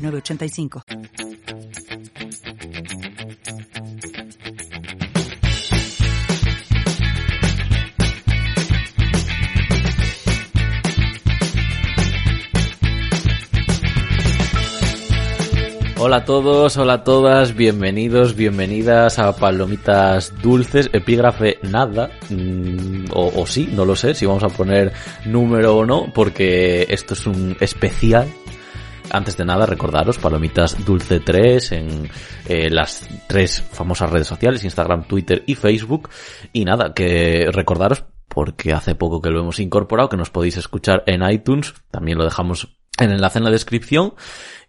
906985. Hola a todos, hola a todas, bienvenidos, bienvenidas a Palomitas Dulces, epígrafe nada, mm, o sí, no lo sé, si vamos a poner número o no, porque esto es un especial antes de nada, recordaros, Palomitas Dulce 3 en eh, las tres famosas redes sociales, Instagram, Twitter y Facebook. Y nada, que recordaros, porque hace poco que lo hemos incorporado, que nos podéis escuchar en iTunes, también lo dejamos en enlace en la descripción.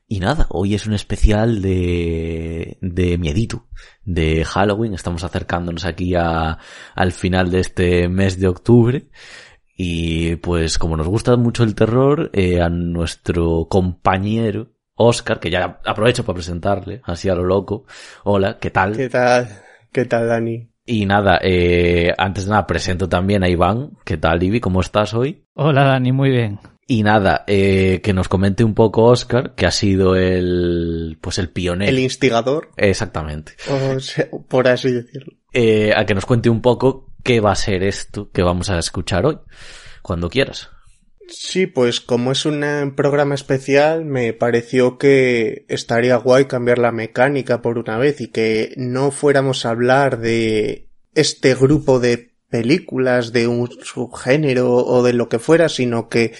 Y nada, hoy es un especial de, de miedito, de Halloween. Estamos acercándonos aquí a, al final de este mes de octubre. Y pues como nos gusta mucho el terror, eh, a nuestro compañero Oscar, que ya aprovecho para presentarle, así a lo loco. Hola, ¿qué tal? ¿Qué tal? ¿Qué tal, Dani? Y nada, eh, antes de nada presento también a Iván. ¿Qué tal, Ivi? ¿Cómo estás hoy? Hola, Dani, muy bien. Y nada, eh, que nos comente un poco Oscar, que ha sido el, pues el pionero. El instigador. Exactamente. O sea, por así decirlo. Eh, a que nos cuente un poco qué va a ser esto que vamos a escuchar hoy, cuando quieras. Sí, pues como es un programa especial, me pareció que estaría guay cambiar la mecánica por una vez y que no fuéramos a hablar de este grupo de películas, de un subgénero o de lo que fuera, sino que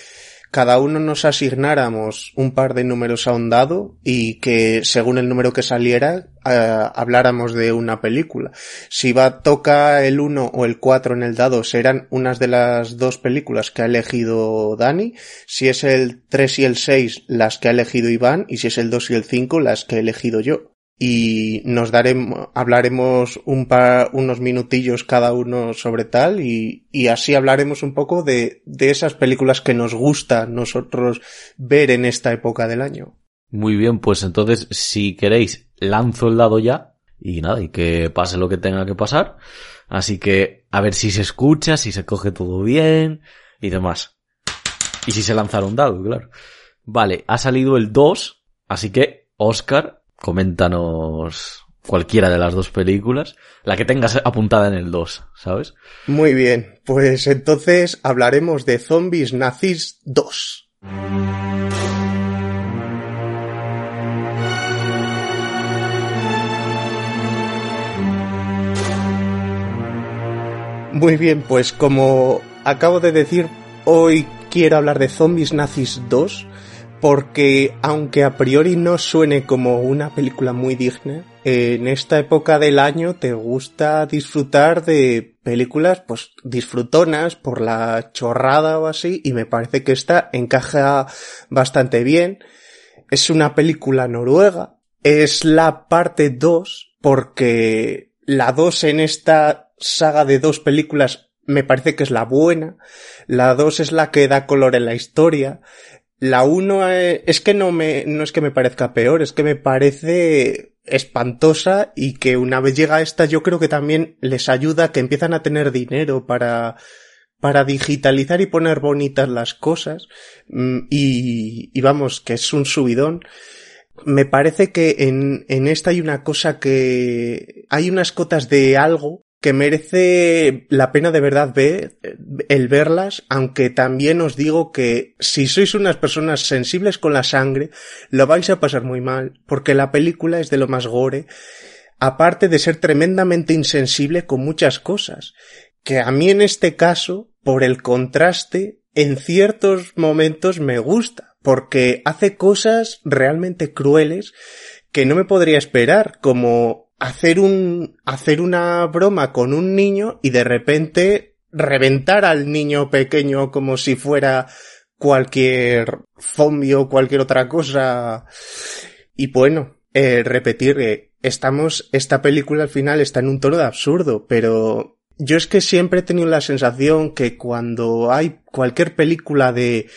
cada uno nos asignáramos un par de números a un dado y que según el número que saliera eh, habláramos de una película. Si va toca el 1 o el 4 en el dado serán unas de las dos películas que ha elegido Dani, si es el 3 y el 6 las que ha elegido Iván y si es el 2 y el 5 las que he elegido yo y nos daremos, hablaremos un par, unos minutillos cada uno sobre tal y, y así hablaremos un poco de, de esas películas que nos gusta nosotros ver en esta época del año. Muy bien, pues entonces, si queréis, lanzo el dado ya y nada, y que pase lo que tenga que pasar. Así que, a ver si se escucha, si se coge todo bien y demás. Y si se lanzara un dado, claro. Vale, ha salido el 2, así que, Oscar, coméntanos cualquiera de las dos películas, la que tengas apuntada en el 2, ¿sabes? Muy bien, pues entonces hablaremos de Zombies Nazis 2. Muy bien, pues como acabo de decir, hoy quiero hablar de Zombies Nazis 2, porque aunque a priori no suene como una película muy digna, en esta época del año te gusta disfrutar de películas pues disfrutonas por la chorrada o así y me parece que esta encaja bastante bien. Es una película noruega, es la parte 2 porque la 2 en esta saga de dos películas me parece que es la buena, la 2 es la que da color en la historia, la 1 es que no me, no es que me parezca peor, es que me parece espantosa y que una vez llega esta yo creo que también les ayuda que empiezan a tener dinero para, para digitalizar y poner bonitas las cosas mm, y, y vamos, que es un subidón. Me parece que en, en esta hay una cosa que hay unas cotas de algo que merece la pena de verdad ver, el verlas, aunque también os digo que si sois unas personas sensibles con la sangre, lo vais a pasar muy mal, porque la película es de lo más gore, aparte de ser tremendamente insensible con muchas cosas, que a mí en este caso, por el contraste, en ciertos momentos me gusta, porque hace cosas realmente crueles que no me podría esperar, como hacer un, hacer una broma con un niño y de repente reventar al niño pequeño como si fuera cualquier zombie o cualquier otra cosa. y bueno, eh, repetir que estamos, esta película al final está en un tono de absurdo, pero yo es que siempre he tenido la sensación que cuando hay cualquier película de,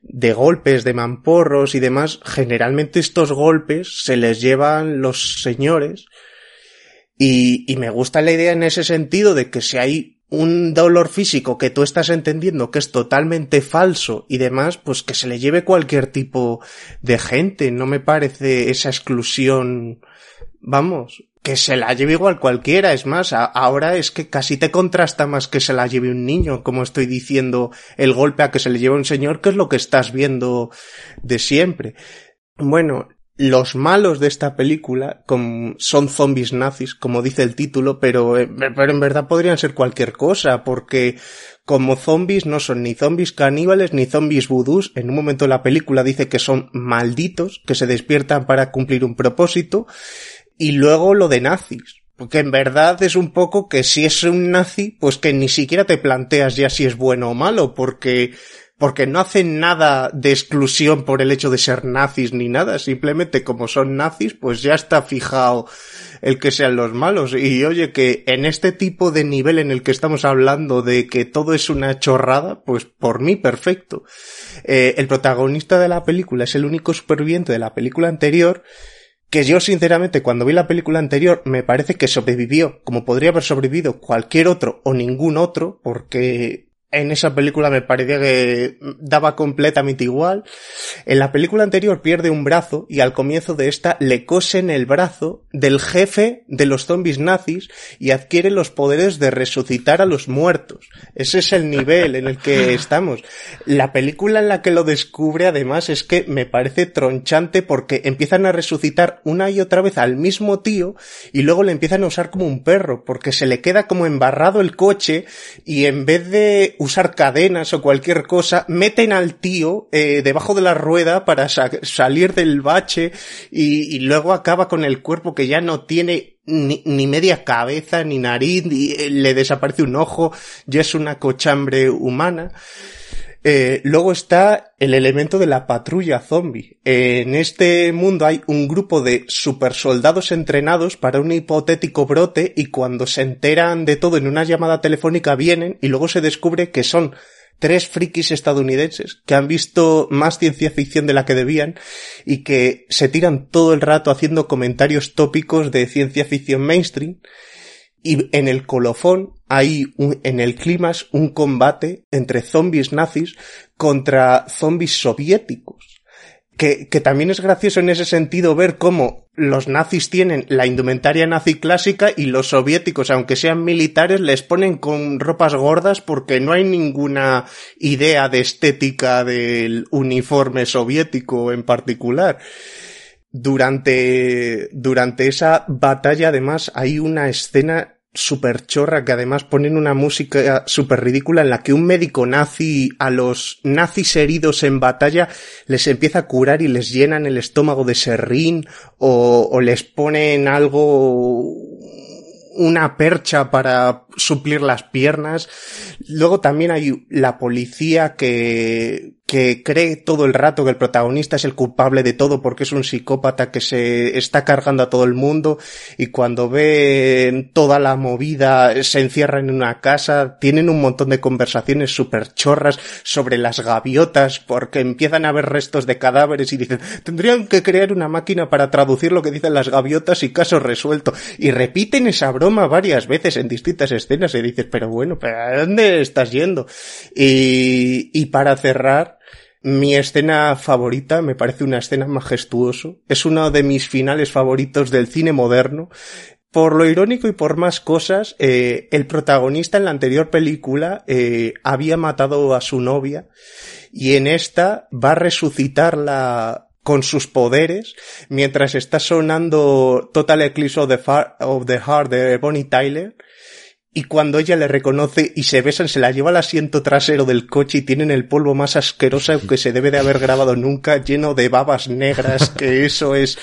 de golpes, de mamporros y demás, generalmente estos golpes se les llevan los señores y, y me gusta la idea en ese sentido de que si hay un dolor físico que tú estás entendiendo que es totalmente falso y demás, pues que se le lleve cualquier tipo de gente. No me parece esa exclusión, vamos, que se la lleve igual cualquiera. Es más, ahora es que casi te contrasta más que se la lleve un niño, como estoy diciendo, el golpe a que se le lleva un señor, que es lo que estás viendo de siempre. Bueno, los malos de esta película son zombies nazis, como dice el título, pero, eh, pero en verdad podrían ser cualquier cosa, porque como zombies no son ni zombies caníbales ni zombies vudús. En un momento de la película dice que son malditos, que se despiertan para cumplir un propósito. Y luego lo de nazis. Porque en verdad es un poco que si es un nazi, pues que ni siquiera te planteas ya si es bueno o malo, porque porque no hacen nada de exclusión por el hecho de ser nazis ni nada, simplemente como son nazis, pues ya está fijado el que sean los malos. Y oye, que en este tipo de nivel en el que estamos hablando de que todo es una chorrada, pues por mí perfecto. Eh, el protagonista de la película es el único superviviente de la película anterior, que yo sinceramente cuando vi la película anterior me parece que sobrevivió como podría haber sobrevivido cualquier otro o ningún otro porque en esa película me parecía que daba completamente igual. En la película anterior pierde un brazo y al comienzo de esta le cosen el brazo del jefe de los zombies nazis y adquiere los poderes de resucitar a los muertos. Ese es el nivel en el que estamos. La película en la que lo descubre además es que me parece tronchante porque empiezan a resucitar una y otra vez al mismo tío y luego le empiezan a usar como un perro porque se le queda como embarrado el coche y en vez de usar cadenas o cualquier cosa, meten al tío eh, debajo de la rueda para salir del bache y, luego acaba con el cuerpo que ya no tiene ni, ni media cabeza ni nariz, y, eh, le desaparece un ojo, ya es una cochambre humana. Eh, luego está el elemento de la patrulla zombie. en este mundo hay un grupo de super soldados entrenados para un hipotético brote y cuando se enteran de todo en una llamada telefónica vienen y luego se descubre que son tres frikis estadounidenses que han visto más ciencia ficción de la que debían y que se tiran todo el rato haciendo comentarios tópicos de ciencia ficción mainstream y en el colofón hay en el clímax un combate entre zombies nazis contra zombies soviéticos. Que, que también es gracioso en ese sentido ver cómo los nazis tienen la indumentaria nazi clásica y los soviéticos, aunque sean militares, les ponen con ropas gordas porque no hay ninguna idea de estética del uniforme soviético en particular. Durante, durante esa batalla, además, hay una escena super chorra que además ponen una música súper ridícula en la que un médico nazi a los nazis heridos en batalla les empieza a curar y les llenan el estómago de serrín o, o les ponen algo una percha para suplir las piernas. Luego también hay la policía que, que cree todo el rato que el protagonista es el culpable de todo porque es un psicópata que se está cargando a todo el mundo y cuando ve toda la movida se encierra en una casa, tienen un montón de conversaciones súper chorras sobre las gaviotas porque empiezan a ver restos de cadáveres y dicen tendrían que crear una máquina para traducir lo que dicen las gaviotas y caso resuelto y repiten esa broma varias veces en distintas y dices pero bueno, ¿pero ¿a dónde estás yendo? Y, y para cerrar mi escena favorita, me parece una escena majestuoso. Es uno de mis finales favoritos del cine moderno. Por lo irónico y por más cosas, eh, el protagonista en la anterior película eh, había matado a su novia y en esta va a resucitarla con sus poderes mientras está sonando Total Eclipse of the, of the Heart de Bonnie Tyler y cuando ella le reconoce y se besan, se la lleva al asiento trasero del coche y tienen el polvo más asqueroso que se debe de haber grabado nunca, lleno de babas negras, que eso es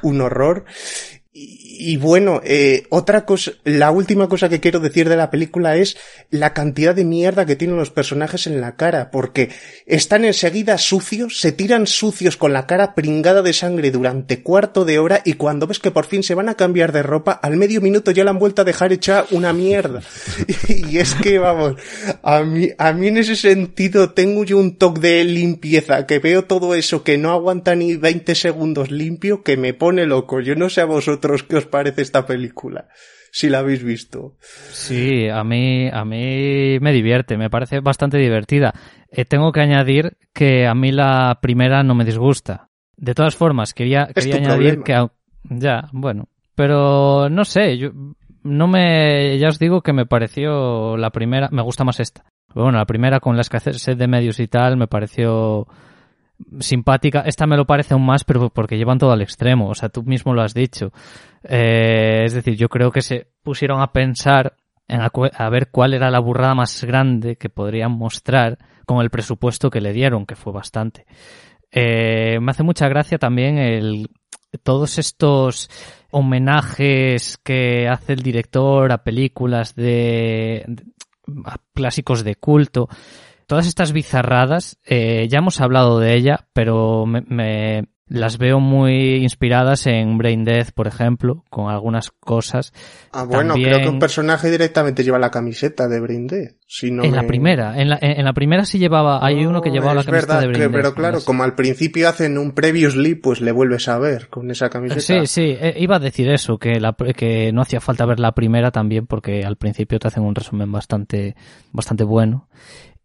un horror. Y bueno, eh, otra cosa, la última cosa que quiero decir de la película es la cantidad de mierda que tienen los personajes en la cara, porque están enseguida sucios, se tiran sucios con la cara pringada de sangre durante cuarto de hora y cuando ves que por fin se van a cambiar de ropa, al medio minuto ya la han vuelto a dejar hecha una mierda. y es que, vamos, a mí, a mí en ese sentido tengo yo un toque de limpieza, que veo todo eso que no aguanta ni 20 segundos limpio, que me pone loco. Yo no sé a vosotros qué os parece esta película si la habéis visto. Sí, a mí, a mí me divierte, me parece bastante divertida. Eh, tengo que añadir que a mí la primera no me disgusta. De todas formas, quería, quería añadir que... Ya, bueno. Pero no sé, yo no me... Ya os digo que me pareció la primera... Me gusta más esta. bueno, la primera con la escasez de medios y tal me pareció simpática. Esta me lo parece aún más, pero porque llevan todo al extremo. O sea, tú mismo lo has dicho. Eh, es decir, yo creo que se pusieron a pensar en a, ver cuál era la burrada más grande que podrían mostrar con el presupuesto que le dieron, que fue bastante. Eh, me hace mucha gracia también el todos estos homenajes que hace el director a películas de, a clásicos de culto todas estas bizarradas, eh, ya hemos hablado de ella, pero me, las veo muy inspiradas en Brain Death, por ejemplo, con algunas cosas. Ah, bueno, creo que un personaje directamente lleva la camiseta de Brain Death. Si no en la primera, en la, en la primera sí llevaba, hay uno que llevaba la camiseta de Brain Death. Pero claro, como al principio hacen un previously, pues le vuelves a ver con esa camiseta. Sí, sí, eh, iba a decir eso, que, la, que no hacía falta ver la primera también, porque al principio te hacen un resumen bastante, bastante bueno.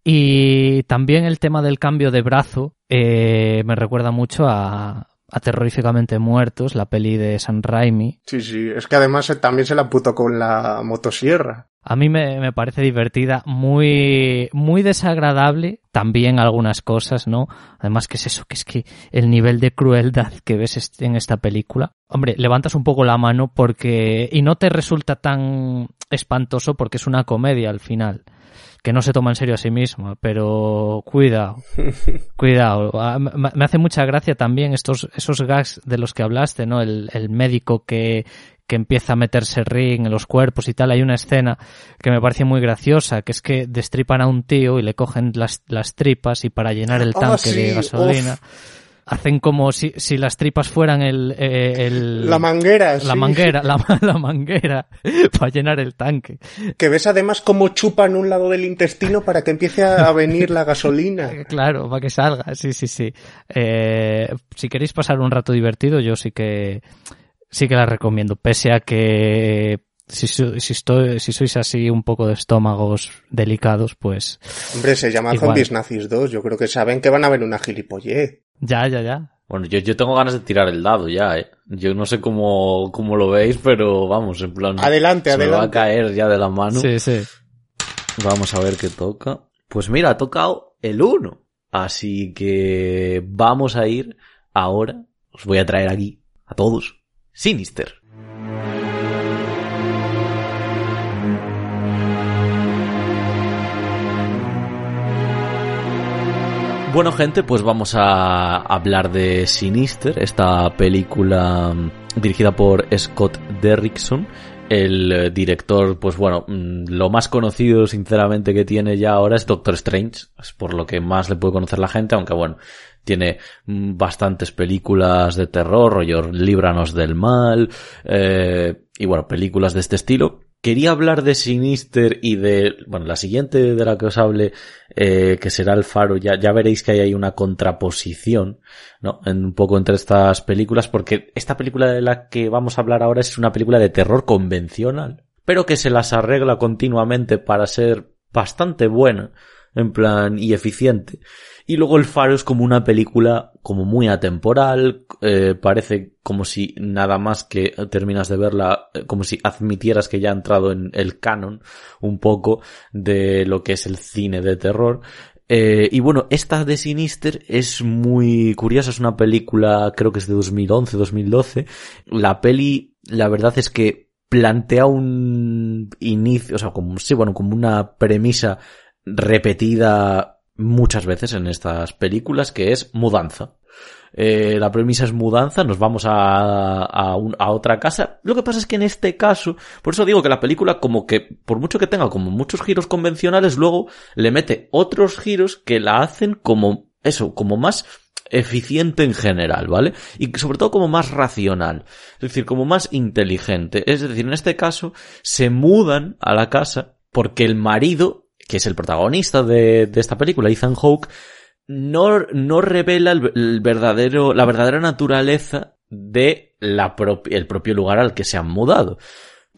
Y también el tema del cambio de brazo eh, me recuerda mucho a, a Terroríficamente Muertos, la peli de San Raimi. Sí, sí, es que además también se la puto con la motosierra. A mí me, me, parece divertida, muy, muy desagradable, también algunas cosas, ¿no? Además, que es eso? Que es que el nivel de crueldad que ves en esta película. Hombre, levantas un poco la mano porque, y no te resulta tan espantoso porque es una comedia al final que no se toma en serio a sí mismo, pero cuidado, cuidado. Ah, me hace mucha gracia también estos, esos gags de los que hablaste, ¿no? El, el médico que, que empieza a meterse ring en los cuerpos y tal. Hay una escena que me parece muy graciosa, que es que destripan a un tío y le cogen las, las tripas y para llenar el ah, tanque de gasolina hacen como si, si las tripas fueran el, eh, el la manguera la manguera la, la, manguera para llenar el tanque. Que ves además cómo chupan un lado del intestino para que empiece a venir la gasolina. Claro para que salga sí sí sí. Eh, si queréis pasar un rato divertido yo sí que sí que la recomiendo. Pese a que si, si, estoy, si sois así un poco de estómagos delicados, pues... Hombre, se llama Zombies Nazis 2. Yo creo que saben que van a ver una gilipollez. Ya, ya, ya. Bueno, yo, yo tengo ganas de tirar el dado ya, eh. Yo no sé cómo, cómo lo veis, pero vamos, en plan... Adelante, se adelante. Me va a caer ya de la mano. Sí, sí. Vamos a ver qué toca. Pues mira, ha tocado el 1. Así que vamos a ir ahora. Os voy a traer aquí a todos. Sinister. Bueno, gente, pues vamos a hablar de Sinister, esta película mm, dirigida por Scott Derrickson. El eh, director, pues bueno, mm, lo más conocido sinceramente que tiene ya ahora es Doctor Strange, es por lo que más le puede conocer la gente, aunque bueno, tiene mm, bastantes películas de terror, rollo Líbranos del Mal, eh, y bueno, películas de este estilo. Quería hablar de Sinister y de, bueno, la siguiente de la que os hable, eh, que será El Faro, ya, ya veréis que hay ahí una contraposición, ¿no? En, un poco entre estas películas, porque esta película de la que vamos a hablar ahora es una película de terror convencional, pero que se las arregla continuamente para ser bastante buena, en plan, y eficiente. Y luego El Faro es como una película como muy atemporal, eh, parece como si nada más que terminas de verla, eh, como si admitieras que ya ha entrado en el canon un poco de lo que es el cine de terror. Eh, y bueno, esta de Sinister es muy curiosa, es una película, creo que es de 2011-2012. La peli, la verdad es que plantea un inicio, o sea, como, sí, bueno, como una premisa repetida muchas veces en estas películas, que es mudanza. eh, la premisa es mudanza, nos vamos a, a, a, otra casa. Lo que pasa es que en este caso, por eso digo que la película como que, por mucho que tenga como muchos giros convencionales, luego le mete otros giros que la hacen como, eso, como más eficiente en general, ¿vale? Y sobre todo como más racional, es decir, como más inteligente. Es decir, en este caso, se mudan a la casa porque el marido, que es el protagonista de, esta película, Ethan Hawke, no, no revela el, verdadero, la verdadera naturaleza de el propio lugar al que se han mudado.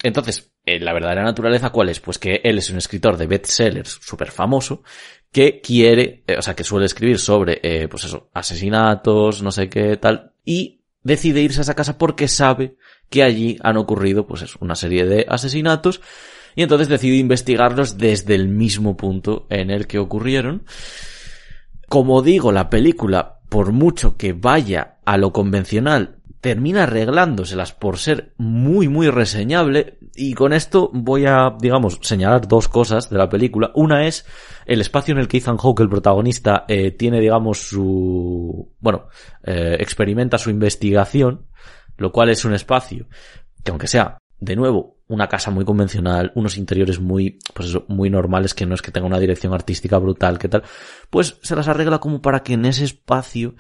Entonces, eh, la verdadera naturaleza, ¿cuál es? Pues que él es un escritor de bestsellers súper famoso que quiere, eh, o sea, que suele escribir sobre, eh, pues eso, asesinatos, no sé qué tal, y decide irse a esa casa porque sabe que allí han ocurrido, pues eso, una serie de asesinatos, y entonces decide investigarlos desde el mismo punto en el que ocurrieron. Como digo, la película, por mucho que vaya a lo convencional, termina arreglándoselas por ser muy, muy reseñable. Y con esto voy a, digamos, señalar dos cosas de la película. Una es el espacio en el que Ethan Hawke, el protagonista, eh, tiene, digamos, su, bueno, eh, experimenta su investigación, lo cual es un espacio que aunque sea, de nuevo, una casa muy convencional, unos interiores muy, pues eso, muy normales, que no es que tenga una dirección artística brutal, que tal, pues se las arregla como para que en ese espacio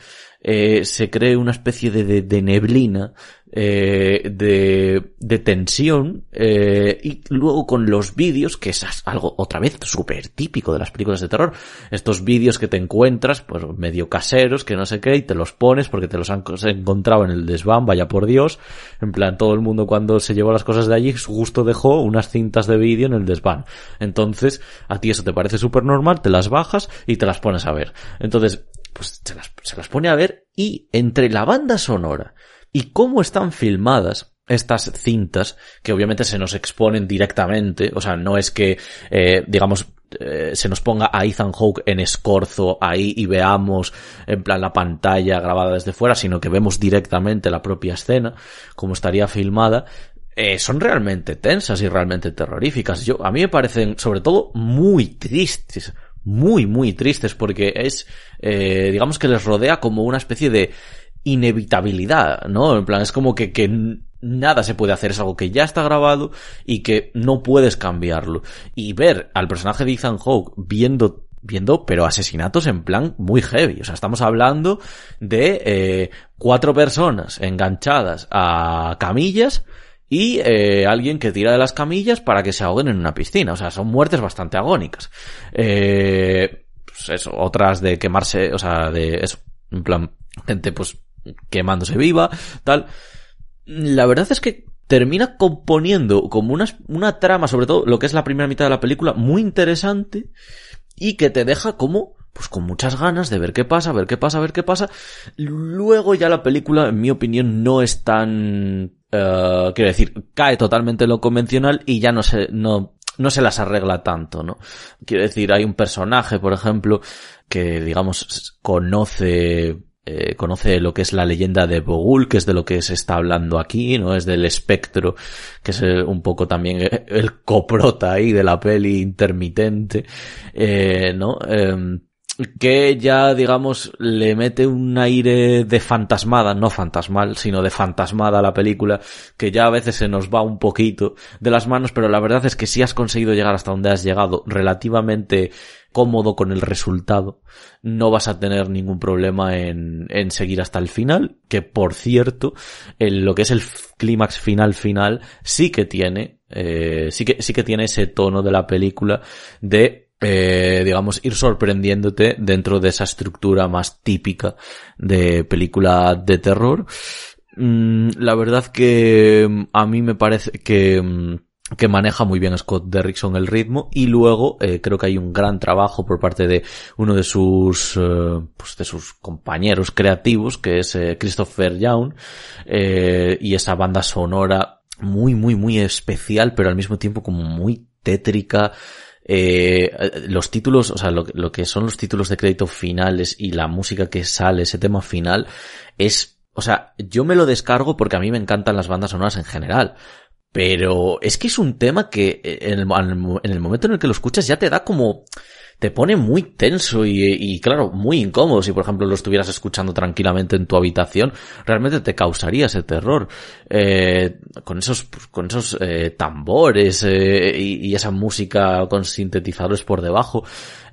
eh, se cree una especie de, de, neblina, eh, de, de, tensión, eh, y luego con los vídeos, que es algo otra vez súper típico de las películas de terror, estos vídeos que te encuentras, pues medio caseros, que no sé qué, y te los pones porque te los han encontrado en el desván, vaya por Dios, en plan todo el mundo cuando se llevó las cosas de allí, justo dejó unas cintas de vídeo en el desván. Entonces, a ti eso te parece súper normal, te las bajas y te las pones a ver. Entonces, pues se las, se las pone a ver y entre la banda sonora y cómo están filmadas, estas cintas, que obviamente se nos exponen directamente, o sea, no es que, eh, digamos, eh, se nos ponga a Ethan Hawke en escorzo ahí y veamos en plan la pantalla grabada desde fuera, sino que vemos directamente la propia escena, como estaría filmada, eh, son realmente tensas y realmente terroríficas. Yo, a mí me parecen, sobre todo, muy tristes muy, muy tristes porque es, eh, digamos que les rodea como una especie de inevitabilidad, ¿no? En plan, es como que, que nada se puede hacer, es algo que ya está grabado y que no puedes cambiarlo. Y ver al personaje de Ethan Hawke viendo viendo, pero asesinatos en plan muy heavy. O sea, estamos hablando de eh, cuatro personas enganchadas a camillas y eh, alguien que tira de las camillas para que se ahoguen en una piscina. O sea, son muertes bastante agónicas. Eh, pues eso, otras de quemarse, o sea, de eso, en plan, gente pues quemándose viva, tal. La verdad es que termina componiendo como una, una trama, sobre todo lo que es la primera mitad de la película, muy interesante y que te deja como pues con muchas ganas de ver qué pasa, ver qué pasa, ver qué pasa. Luego ya la película, en mi opinión, no es tan eh, quiero decir, cae totalmente en lo convencional y ya no se, no, no se las arregla tanto, ¿no? Quiero decir, hay un personaje, por ejemplo, que, digamos, conoce eh, conoce lo que es la leyenda de Bogul, que es de lo que se está hablando aquí, ¿no? Es del espectro, que es un poco también el coprota ahí de la peli intermitente, eh, ¿no? Em, que ya, digamos, le mete un aire de fantasmada, no fantasmal, sino de fantasmada a la película, que ya a veces se nos va un poquito de las manos, pero la verdad es que si has conseguido llegar hasta donde has llegado. Relativamente cómodo con el resultado, no vas a tener ningún problema en, en seguir hasta el final, que por cierto, en lo que es el clímax final final, sí que tiene, eh, sí que, sí que tiene ese tono de la película de eh, digamos, ir sorprendiéndote dentro de esa estructura más típica de película de terror. Mm, la verdad que mm, a mí me parece que, mm, que maneja muy bien Scott Derrickson el ritmo y luego eh, creo que hay un gran trabajo por parte de uno de sus eh, pues de sus compañeros creativos que es Christopher Young y esa banda sonora muy muy muy especial pero al mismo tiempo como muy tétrica eh, los títulos, o sea, lo, que son los títulos de crédito finales y la música que sale, ese tema final, es, o sea, yo me lo descargo porque a mí me encantan las bandas sonoras en general. Pero es que es un tema que eh, en el, en el momento en el que lo escuchas ya te da como, te pone muy tenso y, claro, muy incómodo. Si por ejemplo lo estuvieras escuchando tranquilamente en tu habitación, realmente te causaría ese terror. Eh, con esos, con esos eh, tambores eh, y, esa música con sintetizadores por debajo.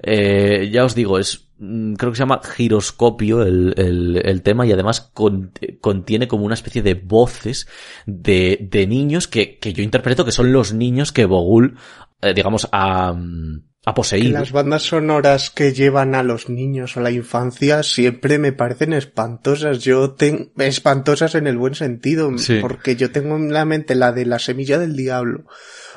Eh, ya os digo, es mm, creo que se llama giroscopio el, el, tema y además contiene como una especie de voces de, de niños que, que yo interpreto que son los niños que Bogul, digamos, a... ha poseído. Las bandas sonoras que llevan a los niños a la infancia siempre me parecen espantosas. Yo tengo espantosas en el buen sentido, porque yo tengo en la mente la de la semilla del diablo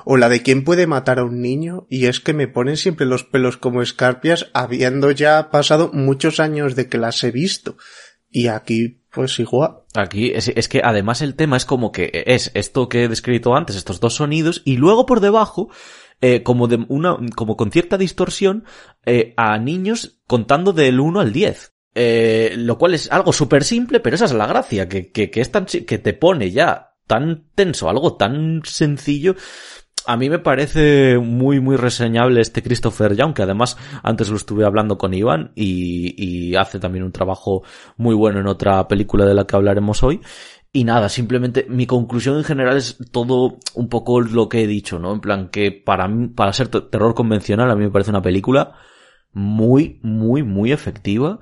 o la de quién puede matar a un niño y es que me ponen siempre los pelos como escarpias habiendo ya pasado muchos años de que las he visto. Y aquí pues igual. Aquí es, es, que además el tema es como que es esto que he descrito antes, estos dos sonidos, y luego por debajo eh, como de una, con cierta distorsión, eh, a niños contando del 1 al 10. Eh, lo cual es algo súper simple, pero esa es la gracia, que es tan, que te pone ya tan tenso, algo tan sencillo, a mí me parece muy, muy reseñable este Christopher Young, que además antes lo estuve hablando con Iván y, y, hace también un trabajo muy bueno en otra película de la que hablaremos hoy. Y nada, simplemente mi conclusión en general es todo un poco lo que he dicho, ¿no? En plan que para mí, para ser terror convencional, a mí me parece una película muy, muy, muy efectiva.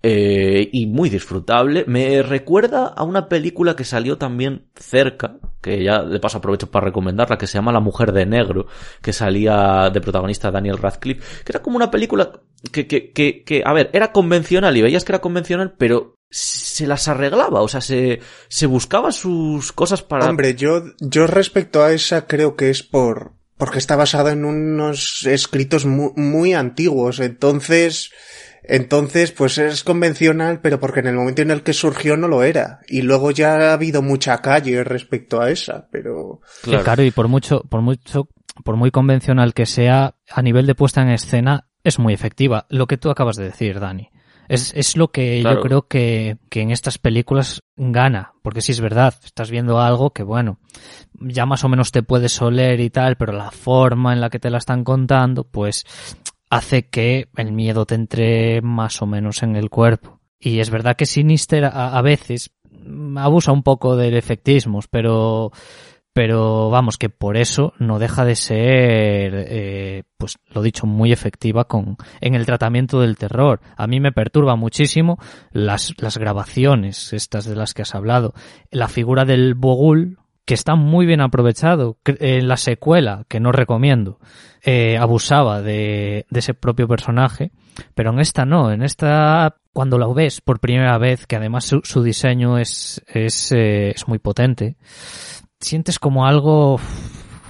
Eh, y muy disfrutable. Me recuerda a una película que salió también cerca, que ya de paso aprovecho para recomendarla, que se llama La Mujer de Negro, que salía de protagonista Daniel Radcliffe, que era como una película que, que, que, que a ver, era convencional y veías que era convencional, pero se las arreglaba, o sea, se, se buscaba sus cosas para... Hombre, yo, yo respecto a esa creo que es por, porque está basada en unos escritos muy, muy antiguos, entonces, entonces, pues es convencional, pero porque en el momento en el que surgió no lo era. Y luego ya ha habido mucha calle respecto a esa, pero... Claro, y por mucho, por mucho, por muy convencional que sea, a nivel de puesta en escena, es muy efectiva. Lo que tú acabas de decir, Dani. Es, es lo que yo creo que, que en estas películas gana, porque si es verdad, estás viendo algo que bueno, ya más o menos te puedes oler y tal, pero la forma en la que te la están contando, pues hace que el miedo te entre más o menos en el cuerpo. Y es verdad que Sinister a, a veces abusa un poco del efectismo, pero pero vamos que por eso no deja de ser eh, pues lo dicho muy efectiva con en el tratamiento del terror a mí me perturba muchísimo las, las grabaciones estas de las que has hablado la figura del bogul que está muy bien aprovechado en la secuela que no recomiendo eh, abusaba de, de ese propio personaje pero en esta no en esta cuando la ves por primera vez que además su, diseño es es, eh, es muy potente sientes como algo,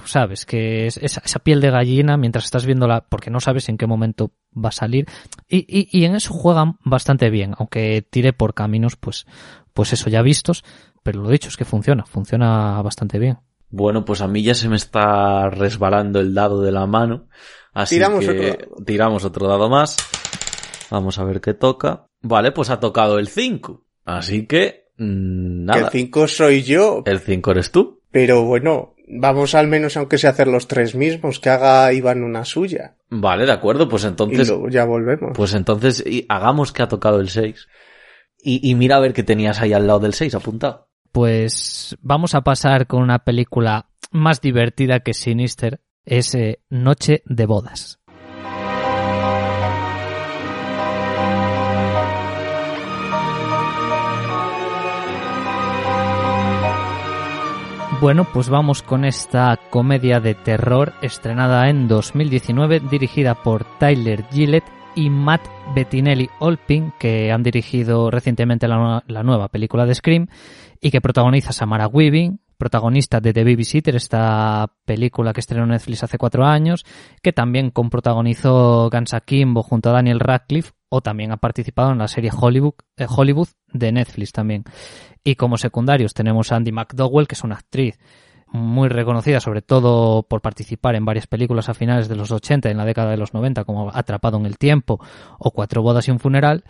sabes, que es esa, esa, piel de gallina mientras estás viéndola, porque no sabes en qué momento va a salir. Y, y, y, en eso juegan bastante bien, aunque tire por caminos, pues, pues eso ya vistos. Pero lo dicho es que funciona, funciona bastante bien. Bueno, pues a mí ya se me está resbalando el dado de la mano. Así tiramos que otro. tiramos otro dado más. Vamos a ver qué toca. Vale, pues ha tocado el 5. Así que, mmm, nada. el 5 soy yo. El 5 eres tú. Pero bueno, vamos al menos, aunque sea hacer los tres mismos, que haga Iván una suya. Vale, de acuerdo, pues entonces. Y ya volvemos. Pues entonces hagamos que ha tocado el 6. Y, y mira a ver qué tenías ahí al lado del 6 apuntado. Pues vamos a pasar con una película más divertida que Sinister. Es eh, Noche de Bodas. Bueno, pues vamos con esta comedia de terror estrenada en 2019, dirigida por Tyler Gillett y Matt Bettinelli Olpin, que han dirigido recientemente la, la, nueva película de Scream y que protagoniza Samara Weaving, protagonista de The Babysitter, esta película que estrenó Netflix hace cuatro años, que también comprotagonizó Gansa Kimbo junto a Daniel Radcliffe, o también ha participado en la serie Hollywood, eh, Hollywood de Netflix también. Y como secundarios tenemos a Andy McDowell, que es una actriz muy reconocida, sobre todo por participar en varias películas a finales de los 80 en la década de los 90, como Atrapado en el Tiempo o Cuatro Bodas y un Funeral.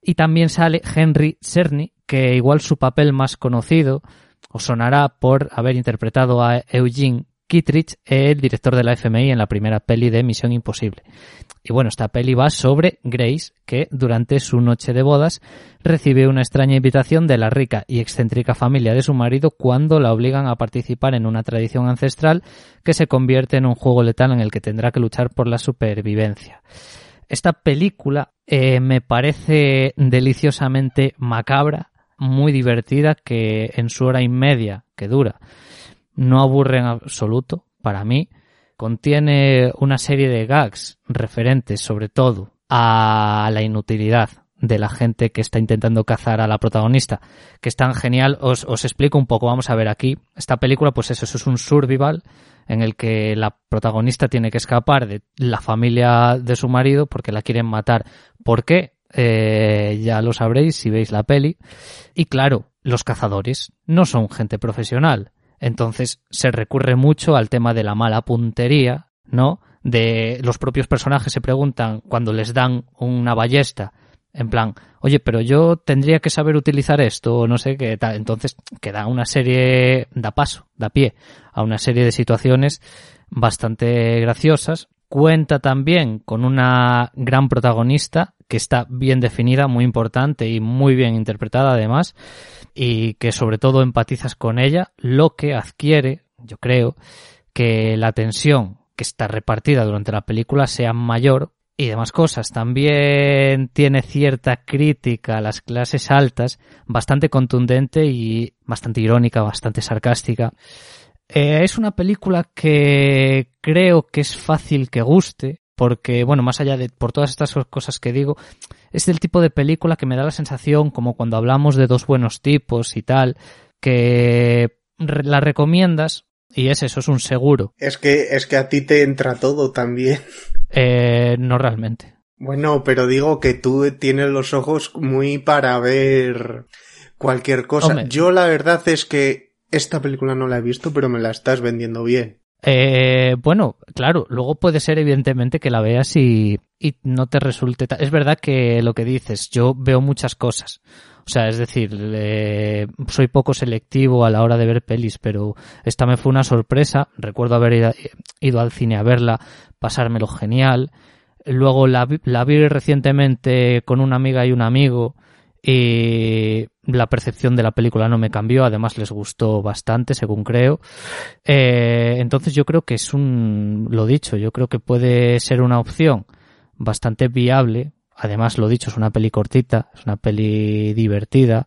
Y también sale Henry Cerny, que igual su papel más conocido os sonará por haber interpretado a Eugene Kittridge, el director de la FMI en la primera peli de Misión Imposible. Y bueno, esta peli va sobre Grace, que durante su noche de bodas recibe una extraña invitación de la rica y excéntrica familia de su marido cuando la obligan a participar en una tradición ancestral que se convierte en un juego letal en el que tendrá que luchar por la supervivencia. Esta película eh, me parece deliciosamente macabra, muy divertida, que en su hora y media que dura no aburre en absoluto, para mí. Contiene una serie de gags referentes sobre todo a la inutilidad de la gente que está intentando cazar a la protagonista, que es tan genial. Os, os explico un poco, vamos a ver aquí. Esta película, pues eso, eso es un survival en el que la protagonista tiene que escapar de la familia de su marido porque la quieren matar. ¿Por qué? Eh, ya lo sabréis si veis la peli. Y claro, los cazadores no son gente profesional. Entonces se recurre mucho al tema de la mala puntería, ¿no? De los propios personajes se preguntan cuando les dan una ballesta, en plan, oye, pero yo tendría que saber utilizar esto o no sé qué tal. Entonces queda una serie, da paso, da pie a una serie de situaciones bastante graciosas. Cuenta también con una gran protagonista que está bien definida, muy importante y muy bien interpretada además, y que sobre todo empatizas con ella, lo que adquiere, yo creo, que la tensión que está repartida durante la película sea mayor y demás cosas. También tiene cierta crítica a las clases altas, bastante contundente y bastante irónica, bastante sarcástica. Eh, es una película que creo que es fácil que guste, porque, bueno, más allá de por todas estas cosas que digo, es del tipo de película que me da la sensación, como cuando hablamos de dos buenos tipos y tal, que la recomiendas y es eso, es un seguro. Es que, es que a ti te entra todo también. Eh, no realmente. Bueno, pero digo que tú tienes los ojos muy para ver cualquier cosa. Yo la verdad es que esta película no la he visto, pero me la estás vendiendo bien. Eh, bueno, claro, luego puede ser evidentemente que la veas y, y no te resulte... Es verdad que lo que dices, yo veo muchas cosas. O sea, es decir, soy poco selectivo a la hora de ver pelis, pero esta me fue una sorpresa. Recuerdo haber ido, al cine a verla, pasármelo genial. Luego la, la vi recientemente con una amiga y un amigo y la percepción de la película no me cambió, además les gustó bastante, según creo. Eh, entonces yo creo que es un, lo dicho, yo creo que puede ser una opción bastante viable Además, lo dicho, es una peli cortita, es una peli divertida.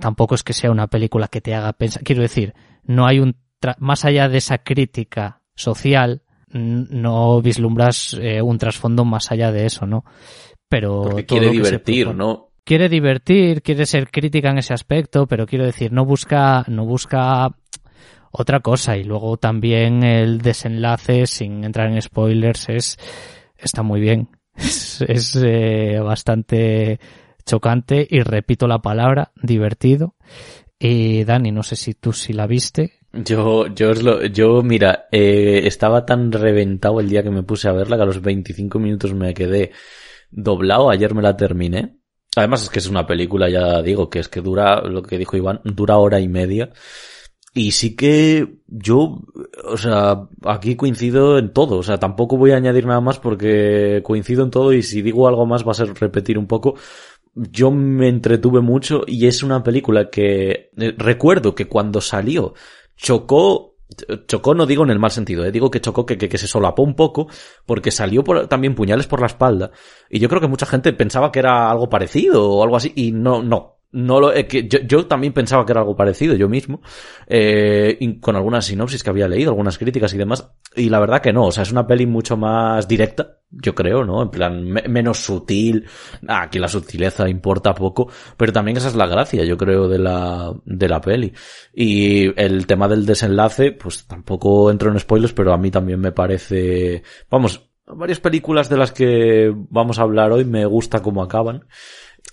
Tampoco es que sea una película que te haga pensar. Quiero decir, no hay un. Más allá de esa crítica social, no vislumbras eh, un trasfondo más allá de eso, ¿no? Pero. Porque quiere divertir, ¿no? Quiere divertir, quiere ser crítica en ese aspecto, pero quiero decir, no busca, no busca otra cosa. Y luego también el desenlace, sin entrar en spoilers, es. está muy bien es, eh, bastante chocante y repito la palabra, divertido. Y Dani, no sé si tú sí la viste. Yo, yo, lo, yo mira, eh, estaba tan reventado el día que me puse a verla que a los 25 minutos me quedé doblado. Ayer me la terminé. Además es que es una película, ya digo, que es que dura, lo que dijo Iván, dura hora y media. Y sí que yo, o sea, aquí coincido en todo. O sea, tampoco voy a añadir nada más porque coincido en todo y si digo algo más va a ser repetir un poco. Yo me entretuve mucho y es una película que eh, recuerdo que cuando salió chocó chocó no digo en el mal sentido, eh, digo que chocó que, que, se solapó un poco porque salió por, también puñales por la espalda y yo creo que mucha gente pensaba que era algo parecido o algo así y no, no, no lo, que yo, yo, también pensaba que era algo parecido yo mismo, eh, con algunas sinopsis que había leído, algunas críticas y demás, y la verdad que no, o sea, es una peli mucho más directa, yo creo, ¿no? En plan, menos sutil, aquí la sutileza importa poco, pero también esa es la gracia, yo creo, de la, de la peli. Y el tema del desenlace, pues tampoco entro en spoilers, pero a mí también me parece, vamos, varias películas de las que vamos a hablar hoy me gusta cómo acaban.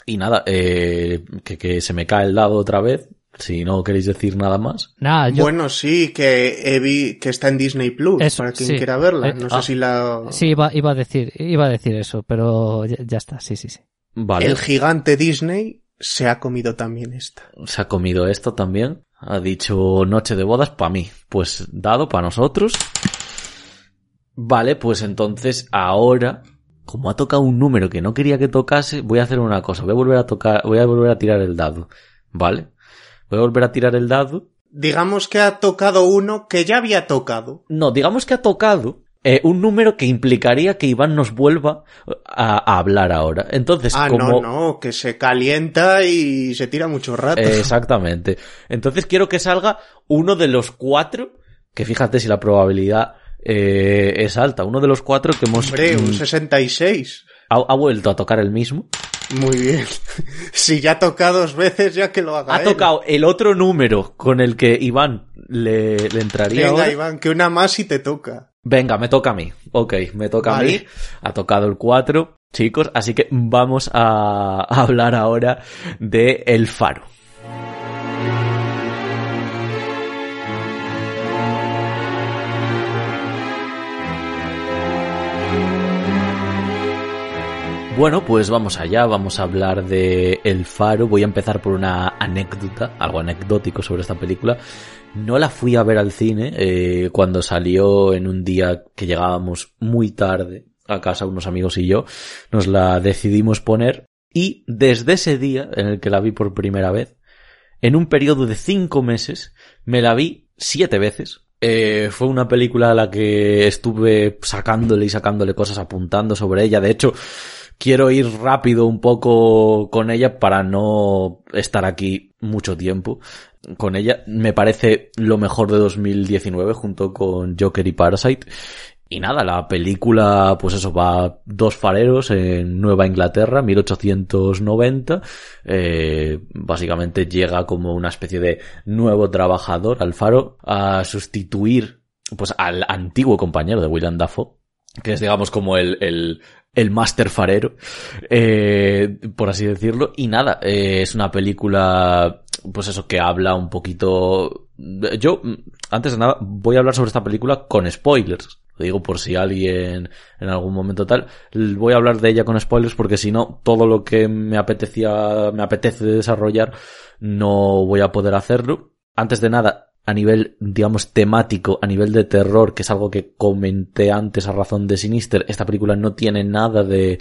Y nada, eh, que, que se me cae el dado otra vez. Si no queréis decir nada más. Nada, Bueno, sí, que que está en Disney Plus, para quien quiera verla. Eh, no sé ah, si la... Sí, iba, iba, a decir, iba a decir eso, pero ya, está, sí, sí, sí. Vale. El gigante Disney se ha comido también esta. ¿Se ha comido esto también? Ha dicho noche de bodas para mí. Pues dado para nosotros. Vale, pues entonces ahora, como ha tocado un número que no quería que tocase, voy a hacer una cosa. Voy a volver a tocar, voy a volver a tirar el dado. ¿Vale? Voy a volver a tirar el dado. Digamos que ha tocado uno que ya había tocado. No, digamos que ha tocado eh, un número que implicaría que Iván nos vuelva a, hablar ahora. Entonces, ah, como... no, no, que se calienta y se tira mucho rato. exactamente. Entonces quiero que salga uno de los cuatro, que fíjate si la probabilidad eh, es alta, uno de los cuatro que hemos... Hombre, un 66. Ha, ha vuelto a tocar el mismo. Muy bien. Si ya toca dos veces, ya que lo haga. Ha tocado el otro número con el que Iván le, le entraría. Venga, Iván, que una más y te toca. Venga, me toca a mí. Ok, me toca a mí. Ha tocado el 4, chicos. Así que vamos a hablar ahora de El Faro. Bueno, pues vamos allá, vamos a hablar de El Faro. Voy a empezar por una anécdota, algo anecdótico sobre esta película. No la fui a ver al cine eh, cuando salió en un día que llegábamos muy tarde a casa unos amigos y yo. Nos la decidimos poner y desde ese día en el que la vi por primera vez, en un periodo de cinco meses, me la vi siete veces. Eh, fue una película a la que estuve sacándole y sacándole cosas, apuntando sobre ella. De hecho, quiero ir rápido un poco con ella para no estar aquí mucho tiempo con ella. Me parece lo mejor de 2019 junto con Joker y Parasite. Y nada, la película, pues eso, va dos fareros en Nueva Inglaterra, 1890. Eh, básicamente llega como una especie de nuevo trabajador al faro a sustituir pues al antiguo compañero de William Dafoe, que es digamos como el, el, el máster farero, eh, por así decirlo. Y nada, eh, es una película, pues eso, que habla un poquito... Yo, antes de nada, voy a hablar sobre esta película con spoilers. Lo digo por si alguien en algún momento tal. Voy a hablar de ella con spoilers porque si no, todo lo que me apetecía, me apetece desarrollar, no voy a poder hacerlo. Antes de nada, a nivel, digamos, temático, a nivel de terror, que es algo que comenté antes a razón de Sinister, esta película no tiene nada de,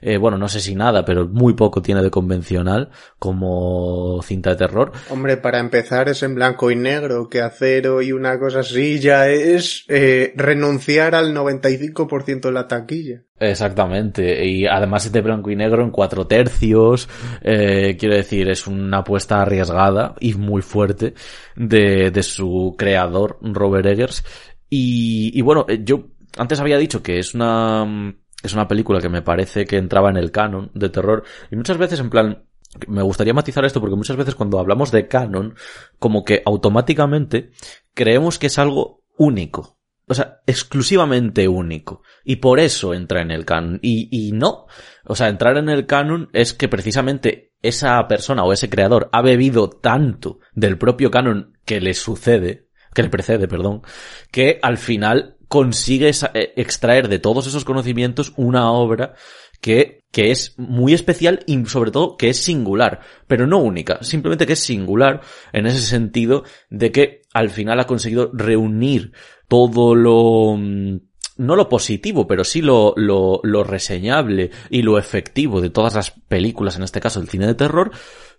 eh, bueno, no sé si nada, pero muy poco tiene de convencional como cinta de terror. Hombre, para empezar es en blanco y negro, que acero y una cosa así ya es eh, renunciar al 95% de la taquilla. Exactamente, y además es de blanco y negro en cuatro tercios, eh, quiero decir, es una apuesta arriesgada y muy fuerte de, de su creador, Robert Eggers. Y, y bueno, eh, yo antes había dicho que es una, es una película que me parece que entraba en el canon de terror, y muchas veces en plan, me gustaría matizar esto porque muchas veces cuando hablamos de canon, como que automáticamente creemos que es algo único o sea, exclusivamente único. Y por eso entra en el canon. Y, y no. O sea, entrar en el canon es que precisamente esa persona o ese creador ha bebido tanto del propio canon que le sucede, que le precede, perdón, que al final consigue eh, extraer de todos esos conocimientos una obra que, que es muy especial y sobre todo que es singular, pero no única, simplemente que es singular en ese sentido de que al final ha conseguido reunir todo lo mm, no lo positivo, pero sí lo, lo, lo reseñable y lo efectivo de todas las películas, en este caso el cine de terror,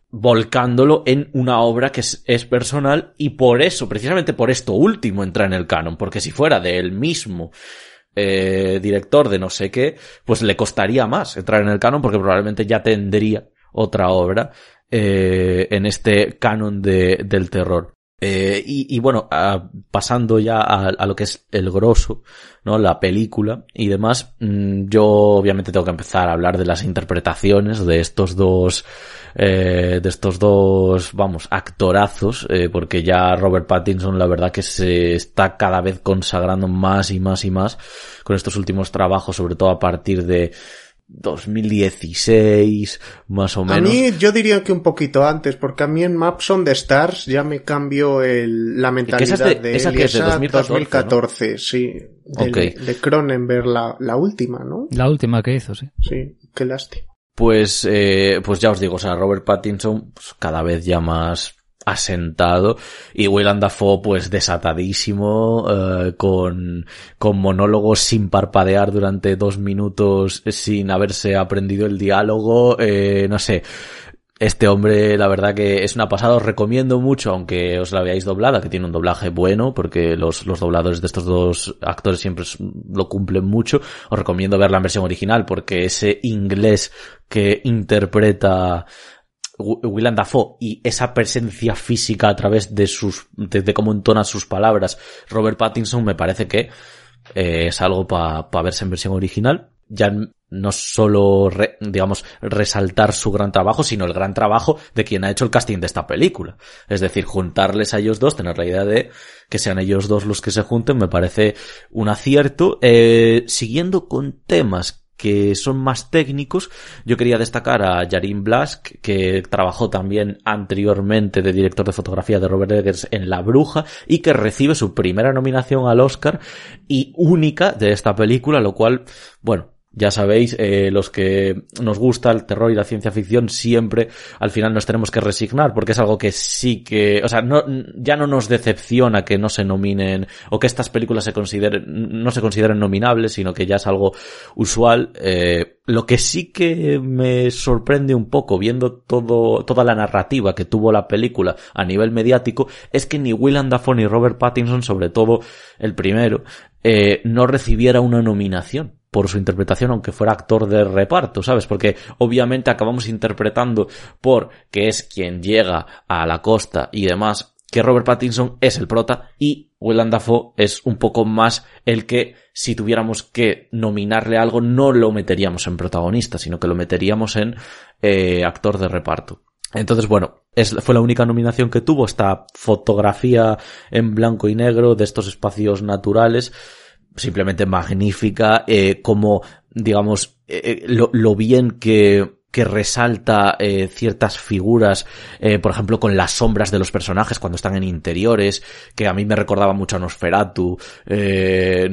volcándolo en una obra que es, personal y por eso, precisamente por esto último entra en el canon, porque si fuera de él mismo eh, director de no sé qué, pues le costaría más entrar en el canon porque probablemente ya tendría otra obra eh, en este canon de, del terror. Eh, y, bueno, pasando ya a, lo que es el grosso, ¿no? La película y demás, mmm, yo obviamente tengo que empezar a hablar de las interpretaciones de estos dos, eh, de estos dos, vamos, actorazos, eh, porque ya Robert Pattinson la verdad que se está cada vez consagrando más y más y más con estos últimos trabajos, sobre todo a partir de 2016, más o menos. A mí yo diría que un poquito antes, porque a mí en Maps on the Stars ya me cambió el, la mentalidad esa de, de esa que es de 2014, 2014 ¿no? sí. De, Okay. de Cronenberg, la, la última, ¿no? La última que hizo, sí. Sí, qué lástima. Pues, eh, pues ya os digo, o sea, Robert Pattinson pues, cada vez ya más asentado y Willem Dafoe pues desatadísimo eh, con, con monólogos sin parpadear durante dos minutos sin haberse aprendido el diálogo eh, no sé este hombre, la verdad que es una pasada, os recomiendo mucho, aunque os la veáis doblada, que tiene un doblaje bueno, porque los, los dobladores de estos dos actores siempre lo cumplen mucho. Os recomiendo ver la versión original, porque ese inglés que interpreta Willem Dafoe y esa presencia física a través de sus, de, cómo entona sus palabras, Robert Pattinson me parece que eh, es algo para pa verse en versión original. Ya no solo, digamos, resaltar su gran trabajo, sino el gran trabajo de quien ha hecho el casting de esta película. Es decir, juntarles a ellos dos, tener la idea de que sean ellos dos los que se junten, me parece un acierto. Eh, siguiendo con temas que son más técnicos. Yo quería destacar a Jarin Blask, que trabajó también anteriormente de director de fotografía de Robert Eggers en La Bruja y que recibe su primera nominación al Oscar y única de esta película, lo cual, bueno, ya sabéis, eh, los que nos gusta el terror y la ciencia ficción siempre al final nos tenemos que resignar porque es algo que sí que, o sea, no, ya no nos decepciona que no se nominen o que estas películas se consideren, no se consideren nominables, sino que ya es algo usual. Eh, lo que sí que me sorprende un poco viendo todo, toda la narrativa que tuvo la película a nivel mediático es que ni Willem Dafoe ni Robert Pattinson, sobre todo el primero, eh, no recibiera una nominación por su interpretación, aunque fuera actor de reparto, ¿sabes? Porque obviamente acabamos interpretando por que es quien llega a la costa y demás, que Robert Pattinson es el prota y Willem Dafoe es un poco más el que si tuviéramos que nominarle algo no lo meteríamos en protagonista, sino que lo meteríamos en eh, actor de reparto. Entonces, bueno, es, fue la única nominación que tuvo esta fotografía en blanco y negro de estos espacios naturales simplemente magnífica, eh, como, digamos, eh, eh, lo, lo, bien que, que resalta eh, ciertas figuras, eh, por ejemplo, con las sombras de los personajes cuando están en interiores, que a mí me recordaba mucho a Nosferatu. Eh,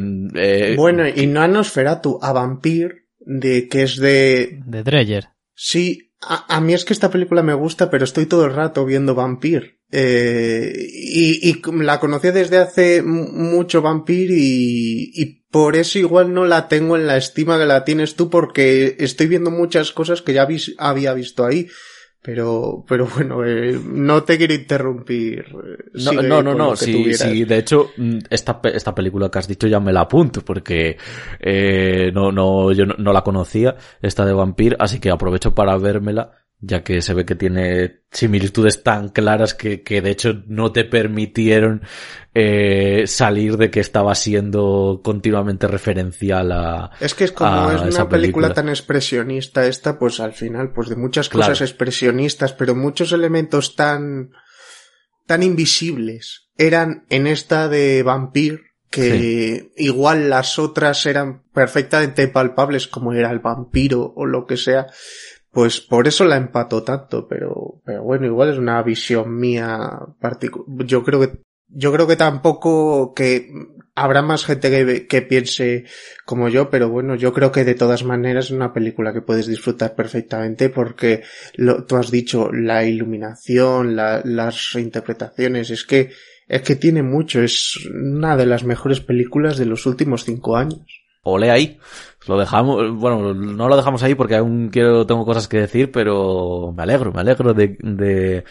bueno, y no a Nosferatu, a Vampir, de, que es de... De Dreyer. Sí, a, a, mí es que esta película me gusta, pero estoy todo el rato viendo Vampir. Eh, y, y, la conocí desde hace mucho Vampir y, y, por eso igual no la tengo en la estima que la tienes tú porque estoy viendo muchas cosas que ya había visto ahí. Pero, pero bueno, eh, no te quiero interrumpir. No, no, no, no, sí, sí, de hecho, mm, esta, esta película que has dicho ya me la apunto porque eh, no, no, yo no, no, la conocía, esta de Vampir, así que aprovecho para vérmela ya que se ve que tiene similitudes tan claras que, que de hecho no te permitieron eh, salir de que estaba siendo continuamente referencial a es que es como es una película, tan expresionista esta pues al final pues de muchas cosas expresionistas pero muchos elementos tan tan invisibles eran en esta de Vampir que igual las otras eran perfectamente palpables como era el vampiro o lo que sea pues por eso la empato tanto, pero, pero bueno, igual es una visión mía particular. Yo creo que, yo creo que tampoco que habrá más gente que, que, piense como yo, pero bueno, yo creo que de todas maneras es una película que puedes disfrutar perfectamente porque lo, tú has dicho la iluminación, la, las interpretaciones, es que, es que tiene mucho, es una de las mejores películas de los últimos cinco años. Ole ahí. Lo dejamos, bueno, no lo dejamos ahí porque aún quiero, tengo cosas que decir, pero me alegro, me alegro de, de,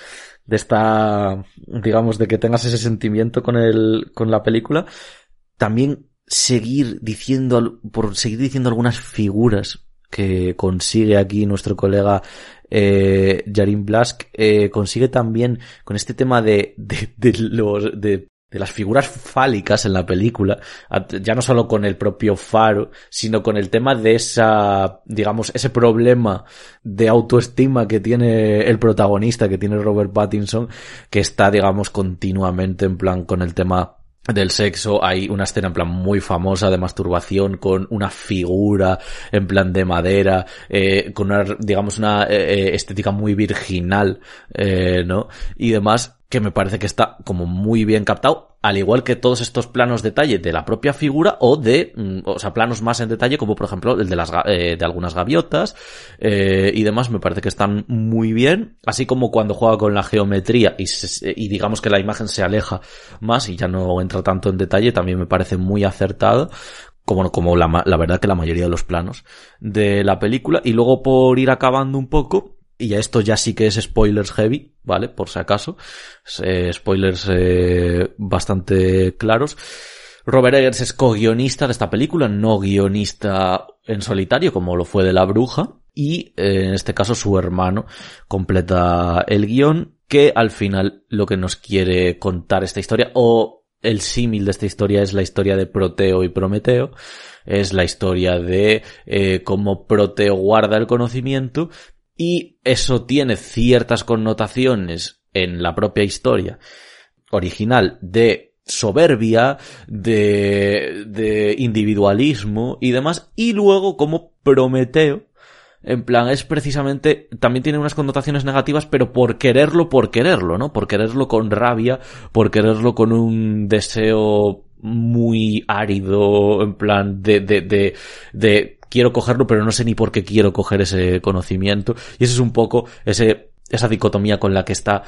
de esta, digamos, de que tengas ese sentimiento con el, con la película. También seguir diciendo, por seguir diciendo algunas figuras que consigue aquí nuestro colega eh, Jarin Blask, eh, consigue también con este tema de, de, de los, de de las figuras fálicas en la película, ya no solo con el propio faro, sino con el tema de esa, digamos, ese problema de autoestima que tiene el protagonista, que tiene Robert Pattinson, que está, digamos, continuamente en plan con el tema del sexo. Hay una escena en plan muy famosa de masturbación con una figura en plan de madera eh, con una digamos una eh, eh estética muy virginal no y demás que me parece que está como muy bien captado al igual que todos estos planos detalle de la propia figura o de, mm, o sea, planos más en detalle como por ejemplo el de las eh, de algunas gaviotas eh, y demás me parece que están muy bien, así como cuando juega con la geometría y, y digamos que la imagen se aleja más y ya no entra tanto en detalle, también me parece muy acertado como, como la, la verdad que la mayoría de los planos de la película. Y luego por ir acabando un poco y esto ya sí que es spoilers heavy, ¿vale? Por si acaso. Eh, spoilers eh, bastante claros. Robert Eggers es co-guionista de esta película, no guionista en solitario, como lo fue de La Bruja. Y eh, en este caso su hermano completa el guion, que al final lo que nos quiere contar esta historia, o el símil de esta historia es la historia de Proteo y Prometeo, es la historia de eh, cómo Proteo guarda el conocimiento, y eso tiene ciertas connotaciones en la propia historia original de soberbia, de, de individualismo y demás, y luego como Prometeo, en plan, es precisamente, también tiene unas connotaciones negativas, pero por quererlo, por quererlo, ¿no? Por quererlo con rabia, por quererlo con un deseo muy árido, en plan, de, de, de, de quiero cogerlo, pero no sé ni por qué quiero coger ese conocimiento. Y eso es un poco ese, esa dicotomía con la que está,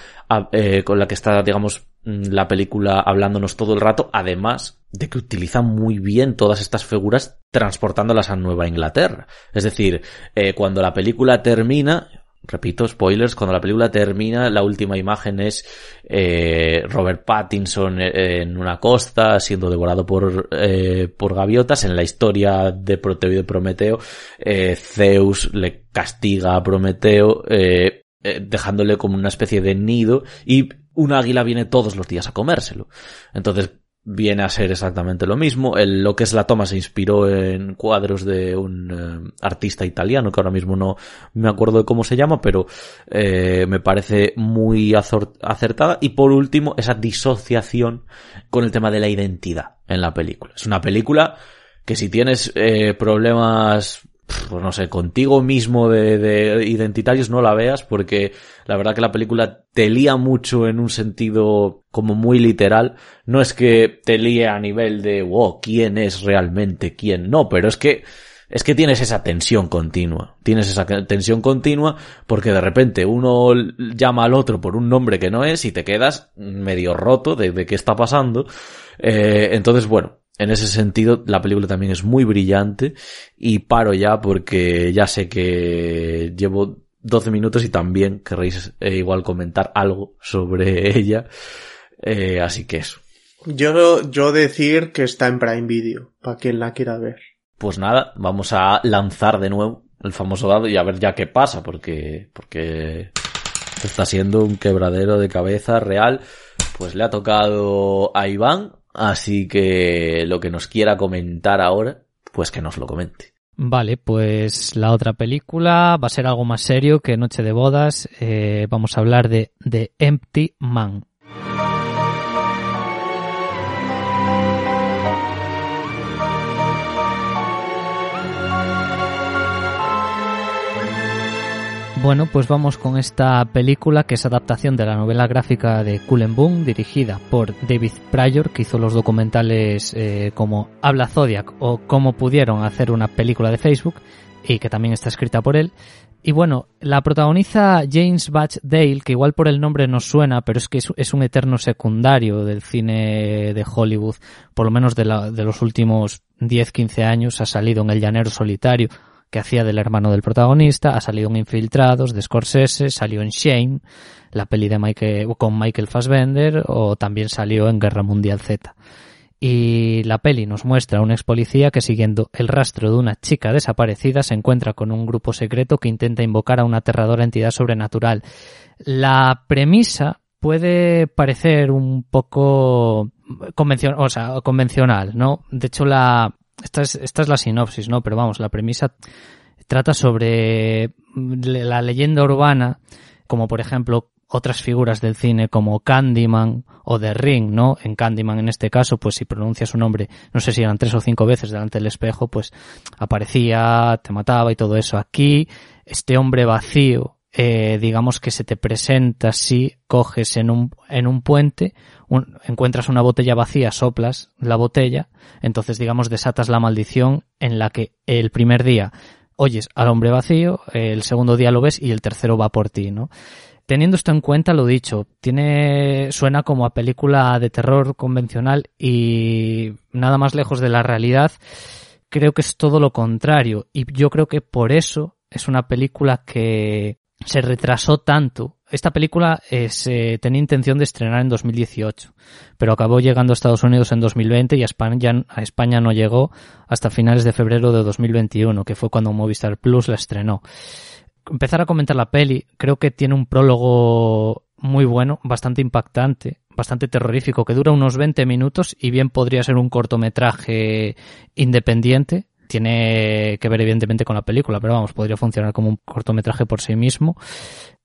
eh, con la que está, digamos, mm, la película hablándonos todo el rato, además de que utiliza muy bien todas estas figuras transportándolas a Nueva Inglaterra. Es decir, eh, cuando la película termina, repito, spoilers, cuando la película termina, la última imagen es eh, Robert Pattinson en una costa siendo devorado por, eh, por gaviotas. En la historia de Proteo y de Prometeo, eh, Zeus le castiga a Prometeo eh, eh, dejándole como una especie de nido y un águila viene todos los días a comérselo. Entonces, viene a ser exactamente lo mismo. El, lo que es la toma se inspiró en cuadros de un eh, artista italiano, que ahora mismo no me acuerdo de cómo se llama, pero eh, me parece muy acertada. Y por último, esa disociación con el tema de la identidad en la película. Es una película que si tienes eh, problemas pues no sé, contigo mismo de, de, identitarios no la veas porque la verdad que la película te lía mucho en un sentido como muy literal. No es que te líe a nivel de, wow, ¿quién es realmente quién? No, pero es que es que tienes esa tensión continua. Tienes esa tensión continua porque de repente uno llama al otro por un nombre que no es y te quedas medio roto de, de qué está pasando. Eh, entonces, bueno, en ese sentido, la película también es muy brillante y paro ya porque ya sé que llevo 12 minutos y también querréis eh, igual comentar algo sobre ella. Eh, así que eso. Yo, yo decir que está en Prime Video, para quien la quiera ver. Pues nada, vamos a lanzar de nuevo el famoso dado y a ver ya qué pasa, porque, porque está siendo un quebradero de cabeza real. Pues le ha tocado a Iván, Así que lo que nos quiera comentar ahora, pues que nos lo comente. Vale, pues la otra película va a ser algo más serio que Noche de Bodas. Eh, vamos a hablar de The Empty Man. Bueno, pues vamos con esta película que es adaptación de la novela gráfica de Cullen Boom, dirigida por David Pryor, que hizo los documentales eh, como Habla Zodiac o Cómo pudieron hacer una película de Facebook, y que también está escrita por él. Y bueno, la protagoniza James Batch Dale, que igual por el nombre nos suena, pero es que es, un eterno secundario del cine de Hollywood, por lo menos de, de los últimos 10-15 años, ha salido en El Llanero Solitario, que hacía del hermano del protagonista, ha salido en Infiltrados de Scorsese, salió en Shame, la peli de Michael, con Michael Fassbender, o también salió en Guerra Mundial Z. Y la peli nos muestra a un ex policía que siguiendo el rastro de una chica desaparecida se encuentra con un grupo secreto que intenta invocar a una aterradora entidad sobrenatural. La premisa puede parecer un poco convencional, o sea, convencional, ¿no? De hecho, la, esta es, esta es la sinopsis, ¿no? Pero vamos, la premisa trata sobre la leyenda urbana, como por ejemplo otras figuras del cine como Candyman o The Ring, ¿no? En Candyman en este caso, pues si pronuncias su nombre, no sé si eran tres o cinco veces delante del espejo, pues aparecía, te mataba y todo eso. Aquí, este hombre vacío eh, digamos que se te presenta si coges en un, en un puente, encuentras una botella vacía, soplas la botella, entonces digamos desatas la maldición en la que el primer día oyes al hombre vacío, el segundo día lo ves y el tercero va por ti, ¿no? Teniendo esto en cuenta, lo dicho, tiene, suena como a película de terror convencional y nada más lejos de la realidad. Creo que es todo lo contrario y yo creo que por eso es una película que se retrasó tanto. Esta película eh, se tenía intención de estrenar en 2018, pero acabó llegando a Estados Unidos en 2020 y a España, a España no llegó hasta finales de febrero de 2021, que fue cuando Movistar Plus la estrenó. Empezar a comentar la peli, creo que tiene un prólogo muy bueno, bastante impactante, bastante terrorífico, que dura unos 20 minutos y bien podría ser un cortometraje independiente, tiene que ver evidentemente con la película, pero vamos, podría funcionar como un cortometraje por sí mismo.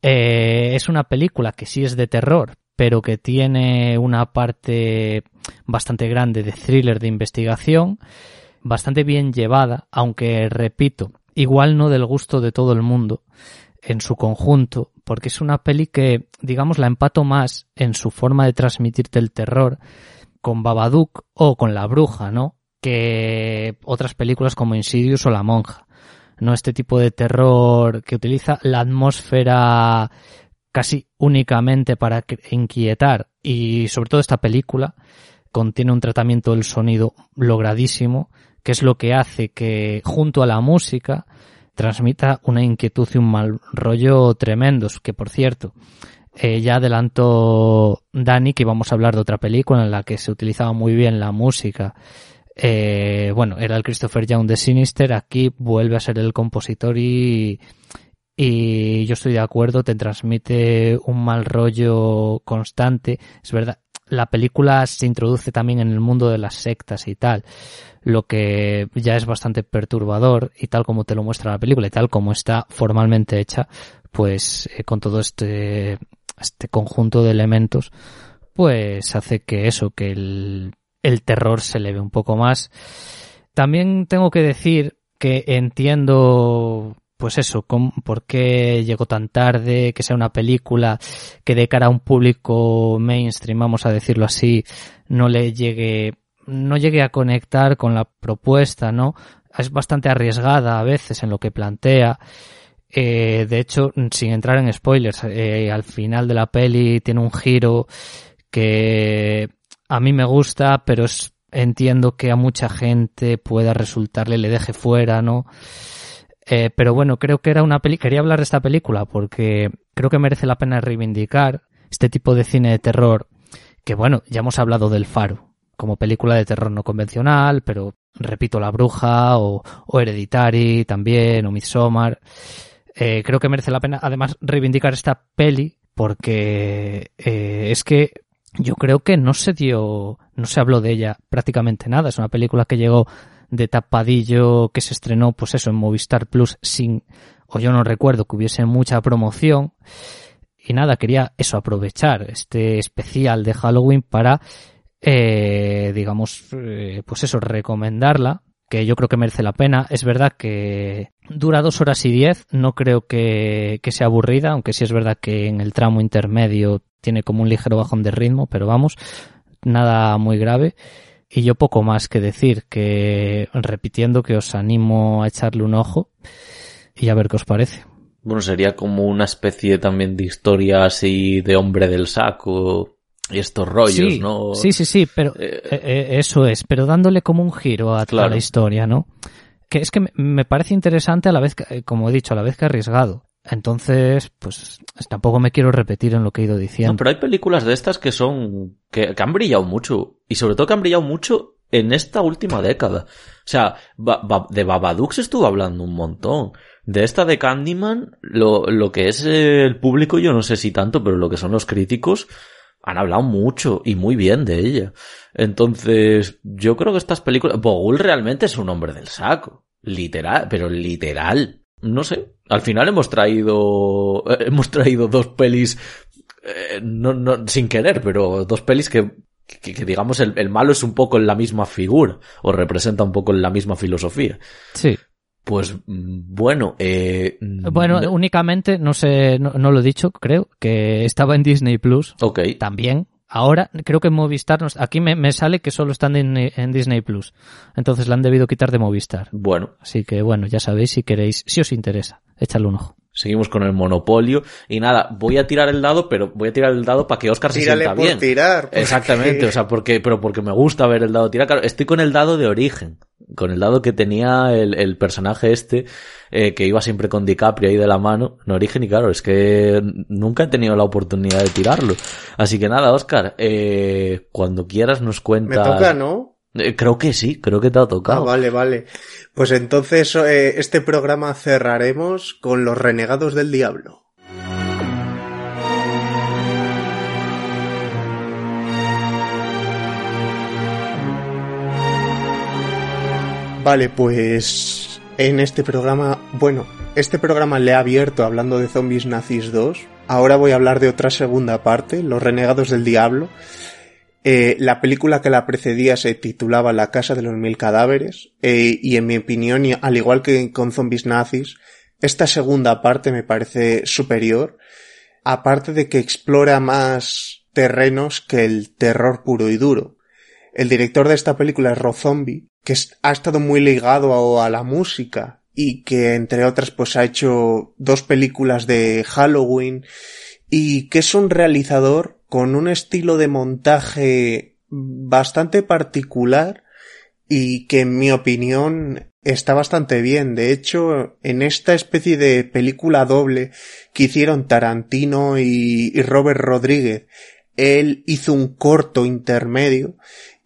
Eh, es una película que sí es de terror, pero que tiene una parte bastante grande de thriller de investigación, bastante bien llevada, aunque repito, igual no del gusto de todo el mundo en su conjunto, porque es una peli que, digamos, la empato más en su forma de transmitirte el terror con Babadook o con La Bruja, ¿no? Que otras películas como Insidious o La Monja. No este tipo de terror que utiliza la atmósfera casi únicamente para inquietar y sobre todo esta película contiene un tratamiento del sonido logradísimo que es lo que hace que junto a la música transmita una inquietud y un mal rollo tremendos que por cierto eh, ya adelantó Dani que íbamos a hablar de otra película en la que se utilizaba muy bien la música eh, bueno, era el Christopher Young de Sinister, aquí vuelve a ser el compositor y, y yo estoy de acuerdo, te transmite un mal rollo constante. Es verdad, la película se introduce también en el mundo de las sectas y tal, lo que ya es bastante perturbador y tal como te lo muestra la película y tal como está formalmente hecha, pues eh, con todo este, este conjunto de elementos, pues hace que eso, que el el terror se le ve un poco más. También tengo que decir que entiendo pues eso, por qué llegó tan tarde, que sea una película que de cara a un público mainstream, vamos a decirlo así, no le llegue, no llegue a conectar con la propuesta, ¿no? Es bastante arriesgada a veces en lo que plantea. Eh, de hecho, sin entrar en spoilers, eh, al final de la peli tiene un giro que a mí me gusta, pero es, entiendo que a mucha gente pueda resultarle, le deje fuera, ¿no? Eh, pero bueno, creo que era una peli, quería hablar de esta película porque creo que merece la pena reivindicar este tipo de cine de terror, que bueno, ya hemos hablado del Faro, como película de terror no convencional, pero repito, La Bruja o, o Hereditary también, o Midsommar. Eh, creo que merece la pena además reivindicar esta peli porque eh, es que yo creo que no se dio, no se habló de ella prácticamente nada. Es una película que llegó de tapadillo, que se estrenó, pues eso, en Movistar Plus sin, o yo no recuerdo que hubiese mucha promoción. Y nada, quería eso, aprovechar este especial de Halloween para, eh, digamos, eh, pues eso, recomendarla que yo creo que merece la pena. Es verdad que dura dos horas y diez, no creo que, que sea aburrida, aunque sí es verdad que en el tramo intermedio tiene como un ligero bajón de ritmo, pero vamos, nada muy grave. Y yo poco más que decir, que repitiendo que os animo a echarle un ojo y a ver qué os parece. Bueno, sería como una especie también de historia así de hombre del saco y estos rollos, ¿no? Sí, sí, sí, pero eh, eh, eh, eso es, pero dándole como un giro a toda la historia, ¿no? Que es que me parece interesante a la vez, que, como he dicho, a la vez que arriesgado. Entonces, pues tampoco me quiero repetir en lo que he ido diciendo. No, pero hay películas de estas que son, que, han brillado mucho. Y sobre todo que han brillado mucho en esta última década. O sea, de Babadook se estuvo hablando un montón. De esta de Candyman, lo, lo que es el público, yo no sé si tanto, pero lo que son los críticos, han hablado mucho y muy bien de ella. Entonces, yo creo que estas películas, Bogul realmente es un hombre del saco. Literal, pero literal no sé, al final hemos traído, eh, hemos traído dos pelis, eh, no, no, sin querer, pero dos pelis que, que, digamos el, el, malo es un poco en la misma figura, o representa un poco en la misma filosofía. Sí. Pues mm, bueno, eh, bueno, únicamente, no sé, no, lo he dicho, creo, que estaba en Disney Plus. Ok. También. Ahora creo que Movistar, aquí me, sale que solo están en, en, Disney Plus. Entonces la han debido quitar de Movistar. Bueno. Así que bueno, ya sabéis si queréis, si os interesa, échale un ojo. Seguimos con el monopolio. Y nada, voy a tirar el dado, pero voy a tirar el dado para que Oscar se sienta por bien. tirar. Exactamente, o sea, porque, pero porque me gusta ver el dado tirar. Claro, estoy con el dado de origen. Con el dado que tenía el, el personaje este, eh, que iba siempre con DiCaprio ahí de la mano, en origen, y claro, es que nunca he tenido la oportunidad de tirarlo. Así que nada, Oscar, eh, cuando quieras nos cuentas. Me toca, ¿no? Eh, creo que sí, creo que te ha tocado. Ah, vale, vale. Pues entonces eh, este programa cerraremos con los renegados del diablo. Vale, pues en este programa, bueno, este programa le ha abierto hablando de Zombies Nazis 2. Ahora voy a hablar de otra segunda parte, Los Renegados del Diablo. Eh, la película que la precedía se titulaba La Casa de los Mil Cadáveres eh, y en mi opinión, al igual que con Zombies Nazis, esta segunda parte me parece superior, aparte de que explora más terrenos que el terror puro y duro. El director de esta película es Rob Zombie, que ha estado muy ligado a, a la música y que entre otras pues ha hecho dos películas de Halloween y que es un realizador con un estilo de montaje bastante particular y que en mi opinión está bastante bien. De hecho, en esta especie de película doble que hicieron Tarantino y, Robert Rodríguez, él hizo un corto intermedio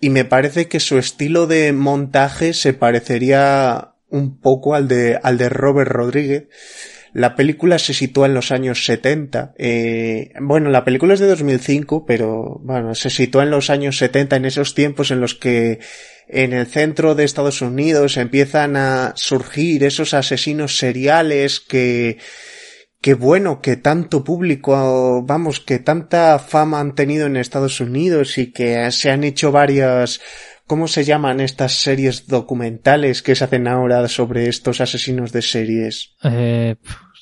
y me parece que su estilo de montaje se parecería un poco al de, al de Robert Rodríguez, la película se sitúa en los años 70. Eh, bueno, la película es de 2005, pero bueno, se sitúa en los años 70, en esos tiempos en los que en el centro de Estados Unidos empiezan a surgir esos asesinos seriales que que bueno, que tanto público, vamos, que tanta fama han tenido en Estados Unidos y que se han hecho varias ¿Cómo se llaman estas series documentales que se hacen ahora sobre estos asesinos de series? Eh,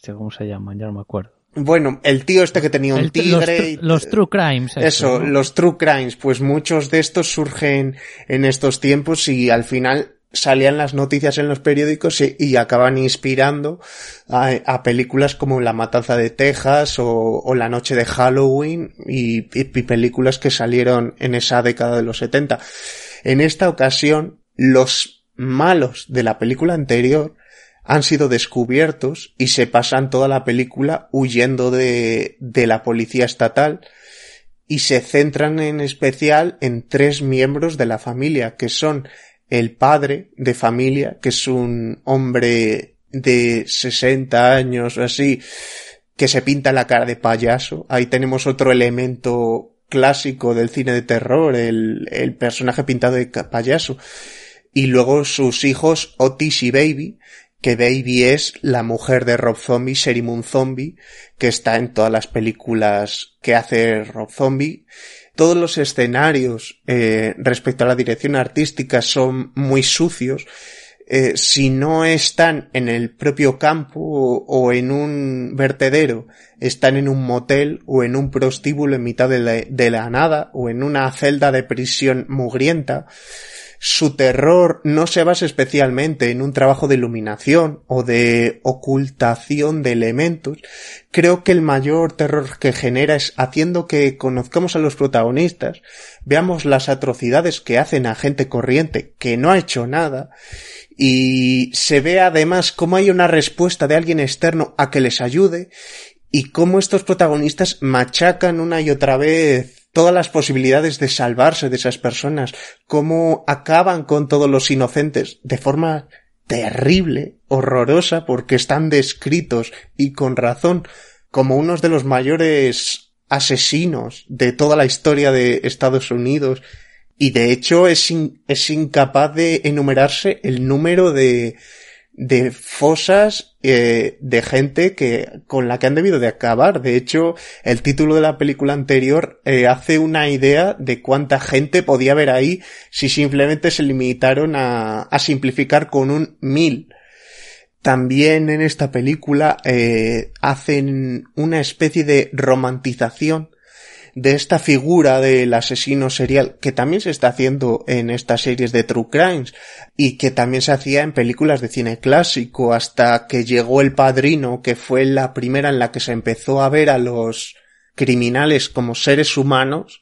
¿Cómo se llaman? Ya no me acuerdo. Bueno, el tío este que tenía un tigre. Los, true crimes. Eso, los true crimes. Pues muchos de estos surgen en estos tiempos y al final salían las noticias en los periódicos y, acaban inspirando a, películas como La Matanza de Texas o, La Noche de Halloween y, y, películas que salieron en esa década de los 70. En esta ocasión, los malos de la película anterior han sido descubiertos y se pasan toda la película huyendo de, de la policía estatal y se centran en especial en tres miembros de la familia, que son el padre de familia, que es un hombre de 60 años o así, que se pinta la cara de payaso. Ahí tenemos otro elemento clásico del cine de terror, el, el personaje pintado de payaso. Y luego sus hijos Otis y Baby, que Baby es la mujer de Rob Zombie, Sherry Zombie, que está en todas las películas que hace Rob Zombie. Todos los escenarios eh, respecto a la dirección artística son muy sucios eh, si no están en el propio campo o, en un vertedero, están en un motel o en un prostíbulo en mitad de la, de la nada o en una celda de prisión mugrienta, su terror no se basa especialmente en un trabajo de iluminación o de ocultación de elementos. Creo que el mayor terror que genera es haciendo que conozcamos a los protagonistas, veamos las atrocidades que hacen a gente corriente que no ha hecho nada y se ve además cómo hay una respuesta de alguien externo a que les ayude y cómo estos protagonistas machacan una y otra vez todas las posibilidades de salvarse de esas personas, cómo acaban con todos los inocentes de forma terrible, horrorosa, porque están descritos y con razón como unos de los mayores asesinos de toda la historia de Estados Unidos y de hecho es, es incapaz de enumerarse el número de, de fosas eh, de gente que con la que han debido de acabar. De hecho, el título de la película anterior eh, hace una idea de cuánta gente podía haber ahí si simplemente se limitaron a, a simplificar con un mil. también en esta película eh, hacen una especie de romantización de esta figura del asesino serial que también se está haciendo en estas series de True Crimes y que también se hacía en películas de cine clásico hasta que llegó El Padrino que fue la primera en la que se empezó a ver a los criminales como seres humanos.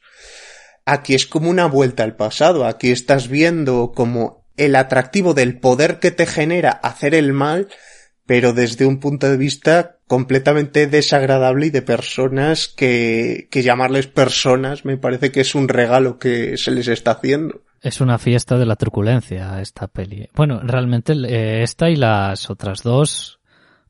Aquí es como una vuelta al pasado aquí estás viendo como el atractivo del poder que te genera hacer el mal pero desde un punto de vista completamente desagradable y de personas que, que llamarles personas me parece que es un regalo que se les está haciendo. Es una fiesta de la truculencia esta peli. Bueno, realmente eh, esta y las otras dos,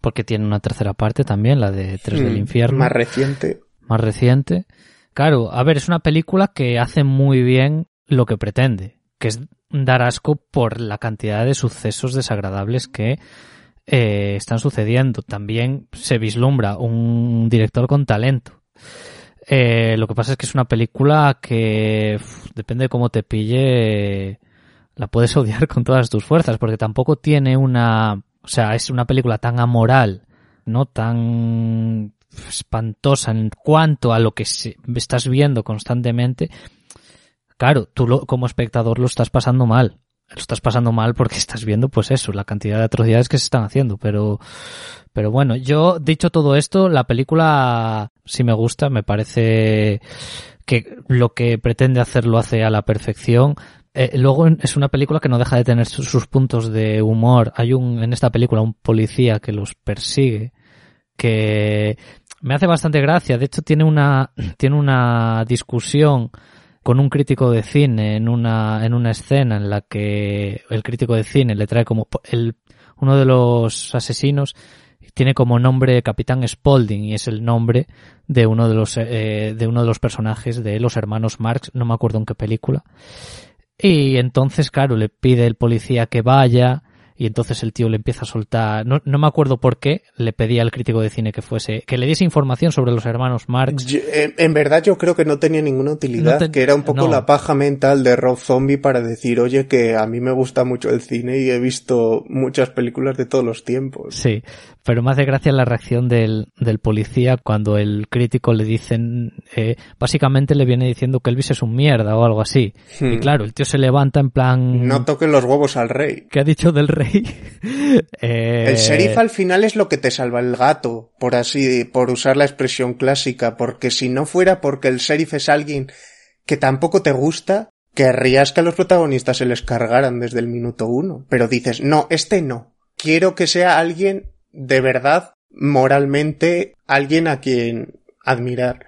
porque tiene una tercera parte también, la de Tres del Hmm, Infierno. Más reciente. Más reciente. Claro, a ver, es una película que hace muy bien lo que pretende, que es dar asco por la cantidad de sucesos desagradables que eh, están sucediendo. También se vislumbra un director con talento. Eh, lo que pasa es que es una película que depende de cómo te pille, la puedes odiar con todas tus fuerzas, porque tampoco tiene una, o sea, es una película tan amoral, no tan espantosa en cuanto a lo que estás viendo constantemente. Claro, tú lo, como espectador lo estás pasando mal lo estás pasando mal porque estás viendo, pues eso, la cantidad de atrocidades que se están haciendo. Pero, pero bueno, yo, dicho todo esto, la película sí me gusta, me parece que lo que pretende hacer lo hace a la perfección. Eh, luego es una película que no deja de tener sus, sus, puntos de humor. Hay un, en esta película, un policía que los persigue, que me hace bastante gracia. De hecho, tiene una, tiene una discusión con un crítico de cine en una, en una escena en la que el crítico de cine le trae como el, uno de los asesinos tiene como nombre Capitán Spaulding y es el nombre de uno de los, eh, de uno de los personajes de los hermanos Marx, no me acuerdo en qué película. Y entonces, claro, le pide el policía que vaya, y entonces el tío le empieza a soltar, no, no, me acuerdo por qué, le pedía al crítico de cine que fuese, que le diese información sobre los hermanos Marx. Yo, en, en, verdad yo creo que no tenía ninguna utilidad, no que era un poco no. la paja mental de Rob Zombie para decir, oye, que a mí me gusta mucho el cine y he visto muchas películas de todos los tiempos. Sí, pero me hace gracia la reacción del, del policía cuando el crítico le dicen, eh, básicamente le viene diciendo que Elvis es un mierda o algo así. Hmm. Y claro, el tío se levanta en plan... No toquen los huevos al rey. ¿Qué ha dicho del rey? eh... El sheriff al final es lo que te salva el gato, por así, por usar la expresión clásica, porque si no fuera porque el sheriff es alguien que tampoco te gusta, querrías que a los protagonistas se les cargaran desde el minuto uno. Pero dices, no, este no. Quiero que sea alguien de verdad, moralmente, alguien a quien admirar.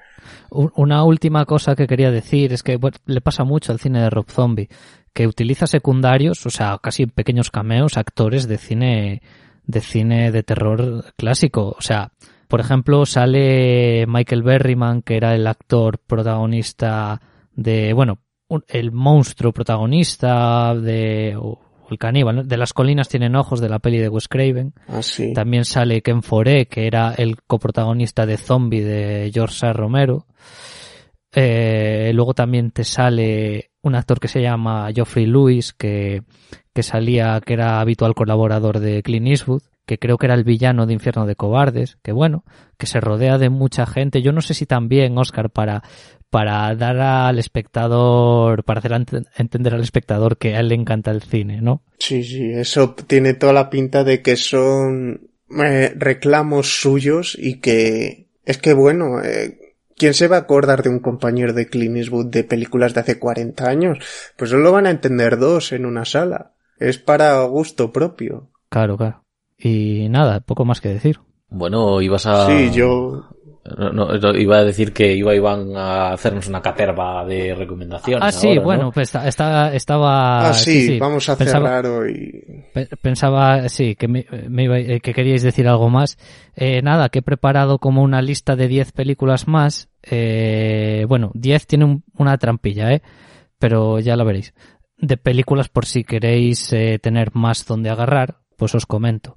Una última cosa que quería decir es que le pasa mucho al cine de Rob Zombie, que utiliza secundarios, o sea, casi pequeños cameos, actores de cine de cine de terror clásico. O sea, por ejemplo, sale Michael Berryman, que era el actor protagonista de, bueno, el monstruo protagonista de el caníbal, de las colinas tienen ojos de la peli de Wes Craven. Ah, sí. También sale Ken Foree, que era el coprotagonista de Zombie de George A. Romero. Eh, luego también te sale un actor que se llama Geoffrey Lewis, que, que salía, que era habitual colaborador de Clint Eastwood, que creo que era el villano de Infierno de Cobardes, que bueno, que se rodea de mucha gente. Yo no sé si también, Oscar, para, para dar al espectador, para hacer entender al espectador que a él le encanta el cine, ¿no? Sí, sí, eso tiene toda la pinta de que son eh, reclamos suyos y que es que bueno, eh, ¿quién se va a acordar de un compañero de Clint Eastwood de películas de hace 40 años? Pues solo van a entender dos en una sala. Es para gusto propio. Claro, claro. Y nada, poco más que decir. Bueno, ibas a... Sí, yo no, no, iba a decir que iba Iván a hacernos una caterva de recomendaciones. Ah, sí, ahora, bueno, ¿no? pues estaba, estaba. Ah, sí, sí, sí. vamos a Pensaba- cerrar hoy. Pe- Pensaba, sí, que, me, me iba- eh, que queríais decir algo más. Eh, nada, que he preparado como una lista de 10 películas más. Eh, bueno, 10 tiene un- una trampilla, ¿eh? Pero ya la veréis. De películas por si queréis eh, tener más donde agarrar, pues os comento.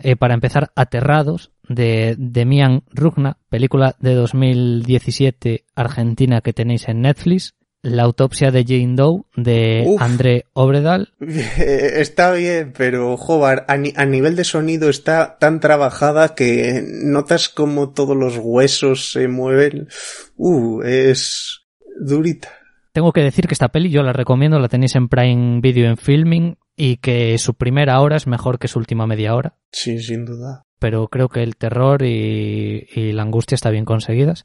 Eh, para empezar, Aterrados, de Demian Rugna, película de 2017 argentina que tenéis en Netflix. La autopsia de Jane Doe de André Obredal. Está bien, pero Jovar, a, nivel de sonido está tan trabajada que notas como todos los huesos se mueven. Uh, es durita. Tengo que decir que esta peli yo la recomiendo, la tenéis en Prime Video en Filming y que su primera hora es mejor que su última media hora. Sí, sin duda. Pero creo que el terror y, la angustia está bien conseguidas.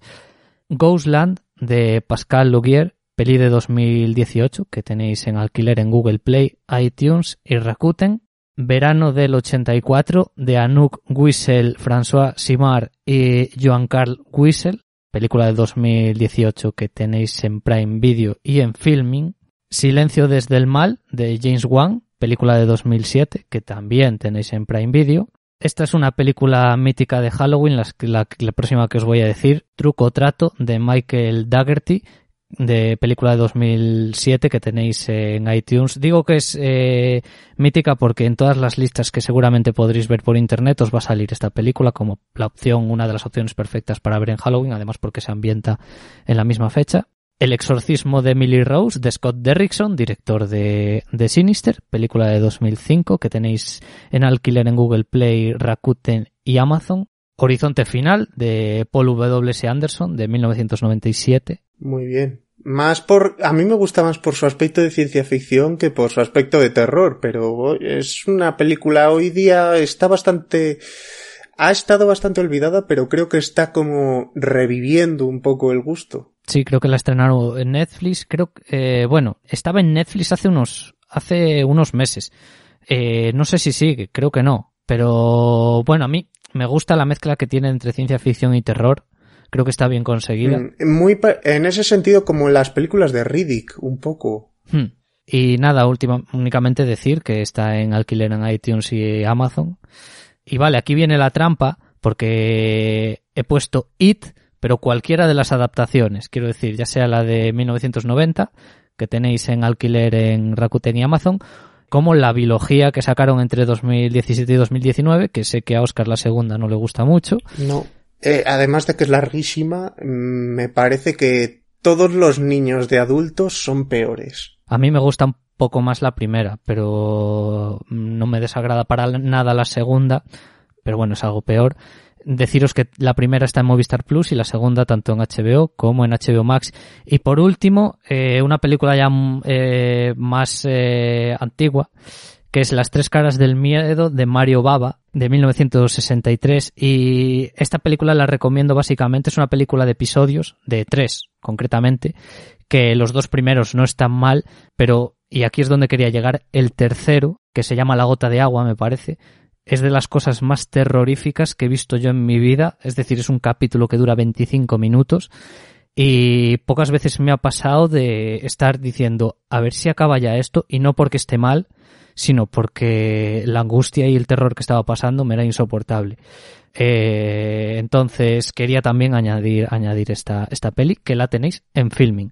Ghostland de Pascal Lugier peli de 2018 que tenéis en alquiler en Google Play, iTunes y Rakuten. Verano del 84 de Anouk Wiesel, François Simard y Joan Carl Wiesel, película de 2018 que tenéis en Prime Video y en Filming. Silencio desde el mal de James Wan, película de 2007 que también tenéis en Prime Video. Esta es una película mítica de Halloween, la, próxima que os voy a decir, Truco Trato, de Michael Daggerty, de película de 2007 que tenéis en iTunes. Digo que es eh, mítica porque en todas las listas que seguramente podréis ver por internet os va a salir esta película como la opción, una de las opciones perfectas para ver en Halloween, además porque se ambienta en la misma fecha. El exorcismo de Emily Rose de Scott Derrickson, director de, de Sinister, película de 2005 que tenéis en alquiler en Google Play, Rakuten y Amazon. Horizonte Final de Paul W. Anderson de 1997. Muy bien. Más por, a mí me gusta más por su aspecto de ciencia ficción que por su aspecto de terror, pero es una película hoy día está bastante, ha estado bastante olvidada, pero creo que está como reviviendo un poco el gusto. Sí, creo que la estrenaron en Netflix, creo que, eh, bueno, estaba en Netflix hace unos, hace unos meses. Eh, no sé si sigue, creo que no, pero bueno, a mí me gusta la mezcla que tiene entre ciencia ficción y terror creo que está bien conseguida. Mm, muy en ese sentido como las películas de Riddick, un poco. Hmm. Y nada, última, únicamente decir que está en alquiler en iTunes y Amazon. Y vale, aquí viene la trampa porque he puesto It, pero cualquiera de las adaptaciones, quiero decir, ya sea la de 1990, que tenéis en alquiler en Rakuten y Amazon, como la biología que sacaron entre 2017 y 2019, que sé que a Oscar la segunda no le gusta mucho. No. Eh, además de que es larguísima, me parece que todos los niños de adultos son peores. A mí me gusta un poco más la primera, pero no me desagrada para nada la segunda, pero bueno, es algo peor. Deciros que la primera está en Movistar Plus y la segunda tanto en HBO como en HBO Max. Y por último, eh, una película ya eh, más antigua, que es Las tres caras del miedo de Mario Baba, de 1963. Y esta película la recomiendo básicamente, es una película de episodios, de tres concretamente, que los dos primeros no están mal, pero, y aquí es donde quería llegar, el tercero, que se llama La gota de agua, me parece, es de las cosas más terroríficas que he visto yo en mi vida, es decir, es un capítulo que dura 25 minutos y pocas veces me ha pasado de estar diciendo, a ver si acaba ya esto, y no porque esté mal, sino porque la angustia y el terror que estaba pasando me era insoportable. Eh, entonces quería también añadir, añadir esta, esta peli que la tenéis en filming.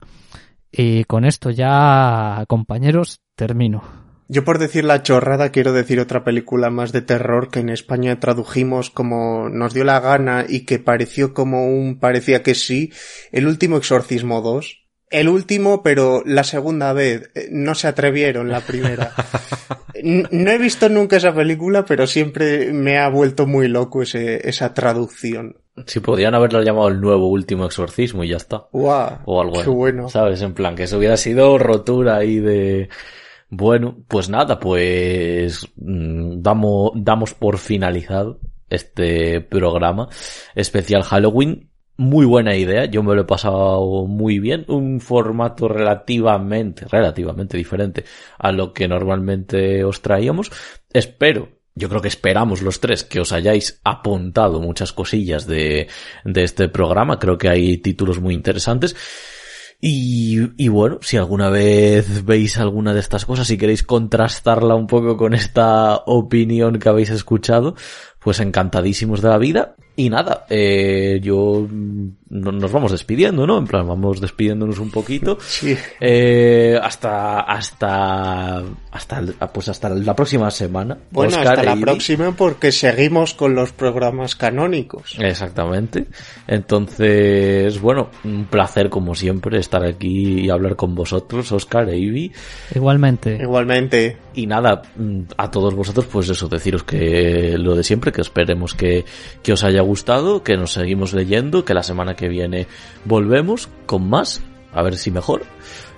Y con esto ya, compañeros, termino. Yo por decir la chorrada quiero decir otra película más de terror que en España tradujimos como nos dio la gana y que pareció como un parecía que sí, El último exorcismo 2 el último, pero la segunda vez. Eh, no se atrevieron la primera. no he visto nunca esa película, pero siempre me ha vuelto muy loco ese, esa traducción. Si podían haberlo llamado el nuevo último exorcismo y ya está. Wow, o algo. Qué bueno. ¿Sabes? En plan, que eso hubiera sido rotura ahí de... Bueno, pues nada, pues mm, damos, damos por finalizado este programa especial Halloween muy buena idea, yo me lo he pasado muy bien, un formato relativamente, relativamente diferente a lo que normalmente os traíamos. Espero, yo creo que esperamos los tres que os hayáis apuntado muchas cosillas de, de este programa, creo que hay títulos muy interesantes. Y, y, bueno, si alguna vez veis alguna de estas cosas y queréis contrastarla un poco con esta opinión que habéis escuchado, pues encantadísimos de la vida. Y nada, eh, yo nos vamos despidiendo, ¿no? En plan, vamos despidiéndonos un poquito. Sí. Eh, hasta, hasta, hasta, pues hasta la próxima semana. Bueno, hasta la próxima porque seguimos con los programas canónicos. Exactamente. Entonces, bueno, un placer como siempre estar aquí y hablar con vosotros, Oscar e Ivy. Igualmente. Igualmente. Y nada, a todos vosotros, pues eso, deciros que lo de siempre, que esperemos que, que os haya gustado, que nos seguimos leyendo, que la semana que viene volvemos con más, a ver si mejor.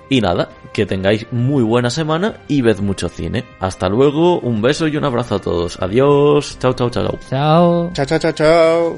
Y nada, que tengáis muy buena semana y ved mucho cine. Hasta luego, un beso y un abrazo a todos. Adiós, chao, chao, chao. Chao. Chao, chao, chao, chao.